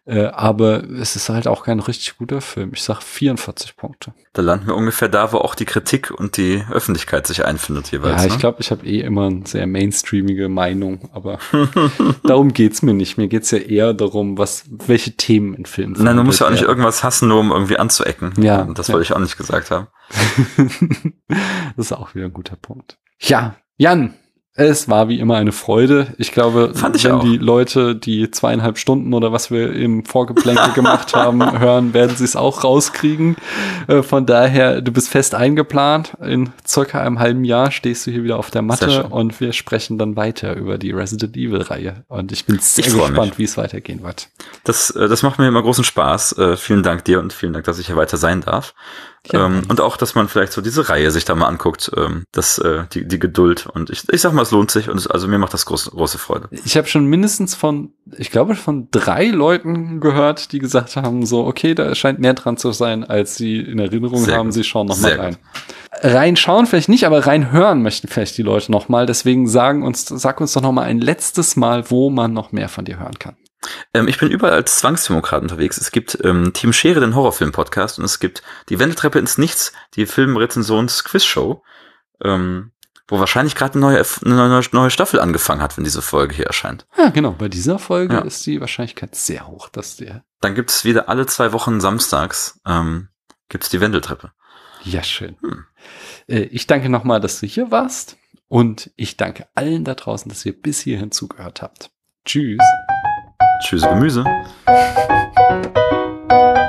[SPEAKER 2] äh, aber es ist halt auch kein richtig guter Film. Ich sag 44 Punkte.
[SPEAKER 3] Da landen wir ungefähr da, wo auch die Kritik und die Öffentlichkeit sich einfindet jeweils.
[SPEAKER 2] ja, ich
[SPEAKER 3] ne?
[SPEAKER 2] glaube, ich habe eh immer eine sehr mainstreamige Meinung, aber darum geht's mir nicht. Mir geht's ja eher darum, was, welche Themen in Filmen
[SPEAKER 3] Nein, du musst ja auch nicht irgendwas hassen, nur um irgendwie anzuecken.
[SPEAKER 2] Ja,
[SPEAKER 3] Und Das
[SPEAKER 2] ja.
[SPEAKER 3] wollte ich auch nicht gesagt haben.
[SPEAKER 2] das ist auch wieder ein guter Punkt. Ja, Jan, es war wie immer eine Freude. Ich glaube,
[SPEAKER 3] Fand ich
[SPEAKER 2] wenn
[SPEAKER 3] auch.
[SPEAKER 2] die Leute die zweieinhalb Stunden oder was wir im Vorgeplänkel gemacht haben, hören, werden sie es auch rauskriegen. Äh, Von daher, du bist fest eingeplant. In circa einem halben Jahr stehst du hier wieder auf der Matte und wir sprechen dann weiter über die Resident Evil Reihe. Und ich bin sehr
[SPEAKER 3] Ich
[SPEAKER 2] gespannt, wie es weitergehen wird.
[SPEAKER 3] Das, äh, das macht mir immer großen Spaß. Äh, vielen Dank dir und vielen Dank, dass ich hier weiter sein darf. Ähm, und auch, dass man vielleicht so diese Reihe sich da mal anguckt, ähm, das, äh, die, die Geduld. Und ich, ich sag mal, es lohnt sich und es, also mir macht das große, große Freude.
[SPEAKER 2] Ich habe schon mindestens von, ich glaube, von drei Leuten gehört, die gesagt haben, so, okay, da scheint mehr dran zu sein, als sie in Erinnerung
[SPEAKER 3] Sehr
[SPEAKER 2] haben.
[SPEAKER 3] gut.
[SPEAKER 2] Sie schauen noch mal
[SPEAKER 3] Sehr
[SPEAKER 2] rein. Reinschauen vielleicht nicht, aber reinhören möchten vielleicht die Leute noch mal. Deswegen sagen uns, sag uns doch noch mal ein letztes Mal, wo man noch mehr von dir hören kann.
[SPEAKER 3] Ähm, ich bin überall als Zwangsdemokrat unterwegs. Es gibt ähm, Team Schere, den Horrorfilm-Podcast, und es gibt die Wendeltreppe ins Nichts, die Filmrezensions-Quiz-Show, ähm, wo wahrscheinlich gerade eine neue, eine neue, neue Staffel angefangen hat, wenn diese Folge hier erscheint.
[SPEAKER 2] Ja, genau. Bei dieser Folge
[SPEAKER 3] Ja.
[SPEAKER 2] ist die Wahrscheinlichkeit sehr hoch, dass der.
[SPEAKER 3] Dann gibt es wieder alle zwei Wochen samstags ähm, gibt's die Wendeltreppe.
[SPEAKER 2] Ja, schön.
[SPEAKER 3] Hm.
[SPEAKER 2] Äh, Ich danke noch mal, dass du hier warst. Und ich danke allen da draußen, dass ihr bis hierhin zugehört habt. Tschüss.
[SPEAKER 3] Tschüss Gemüse. Hein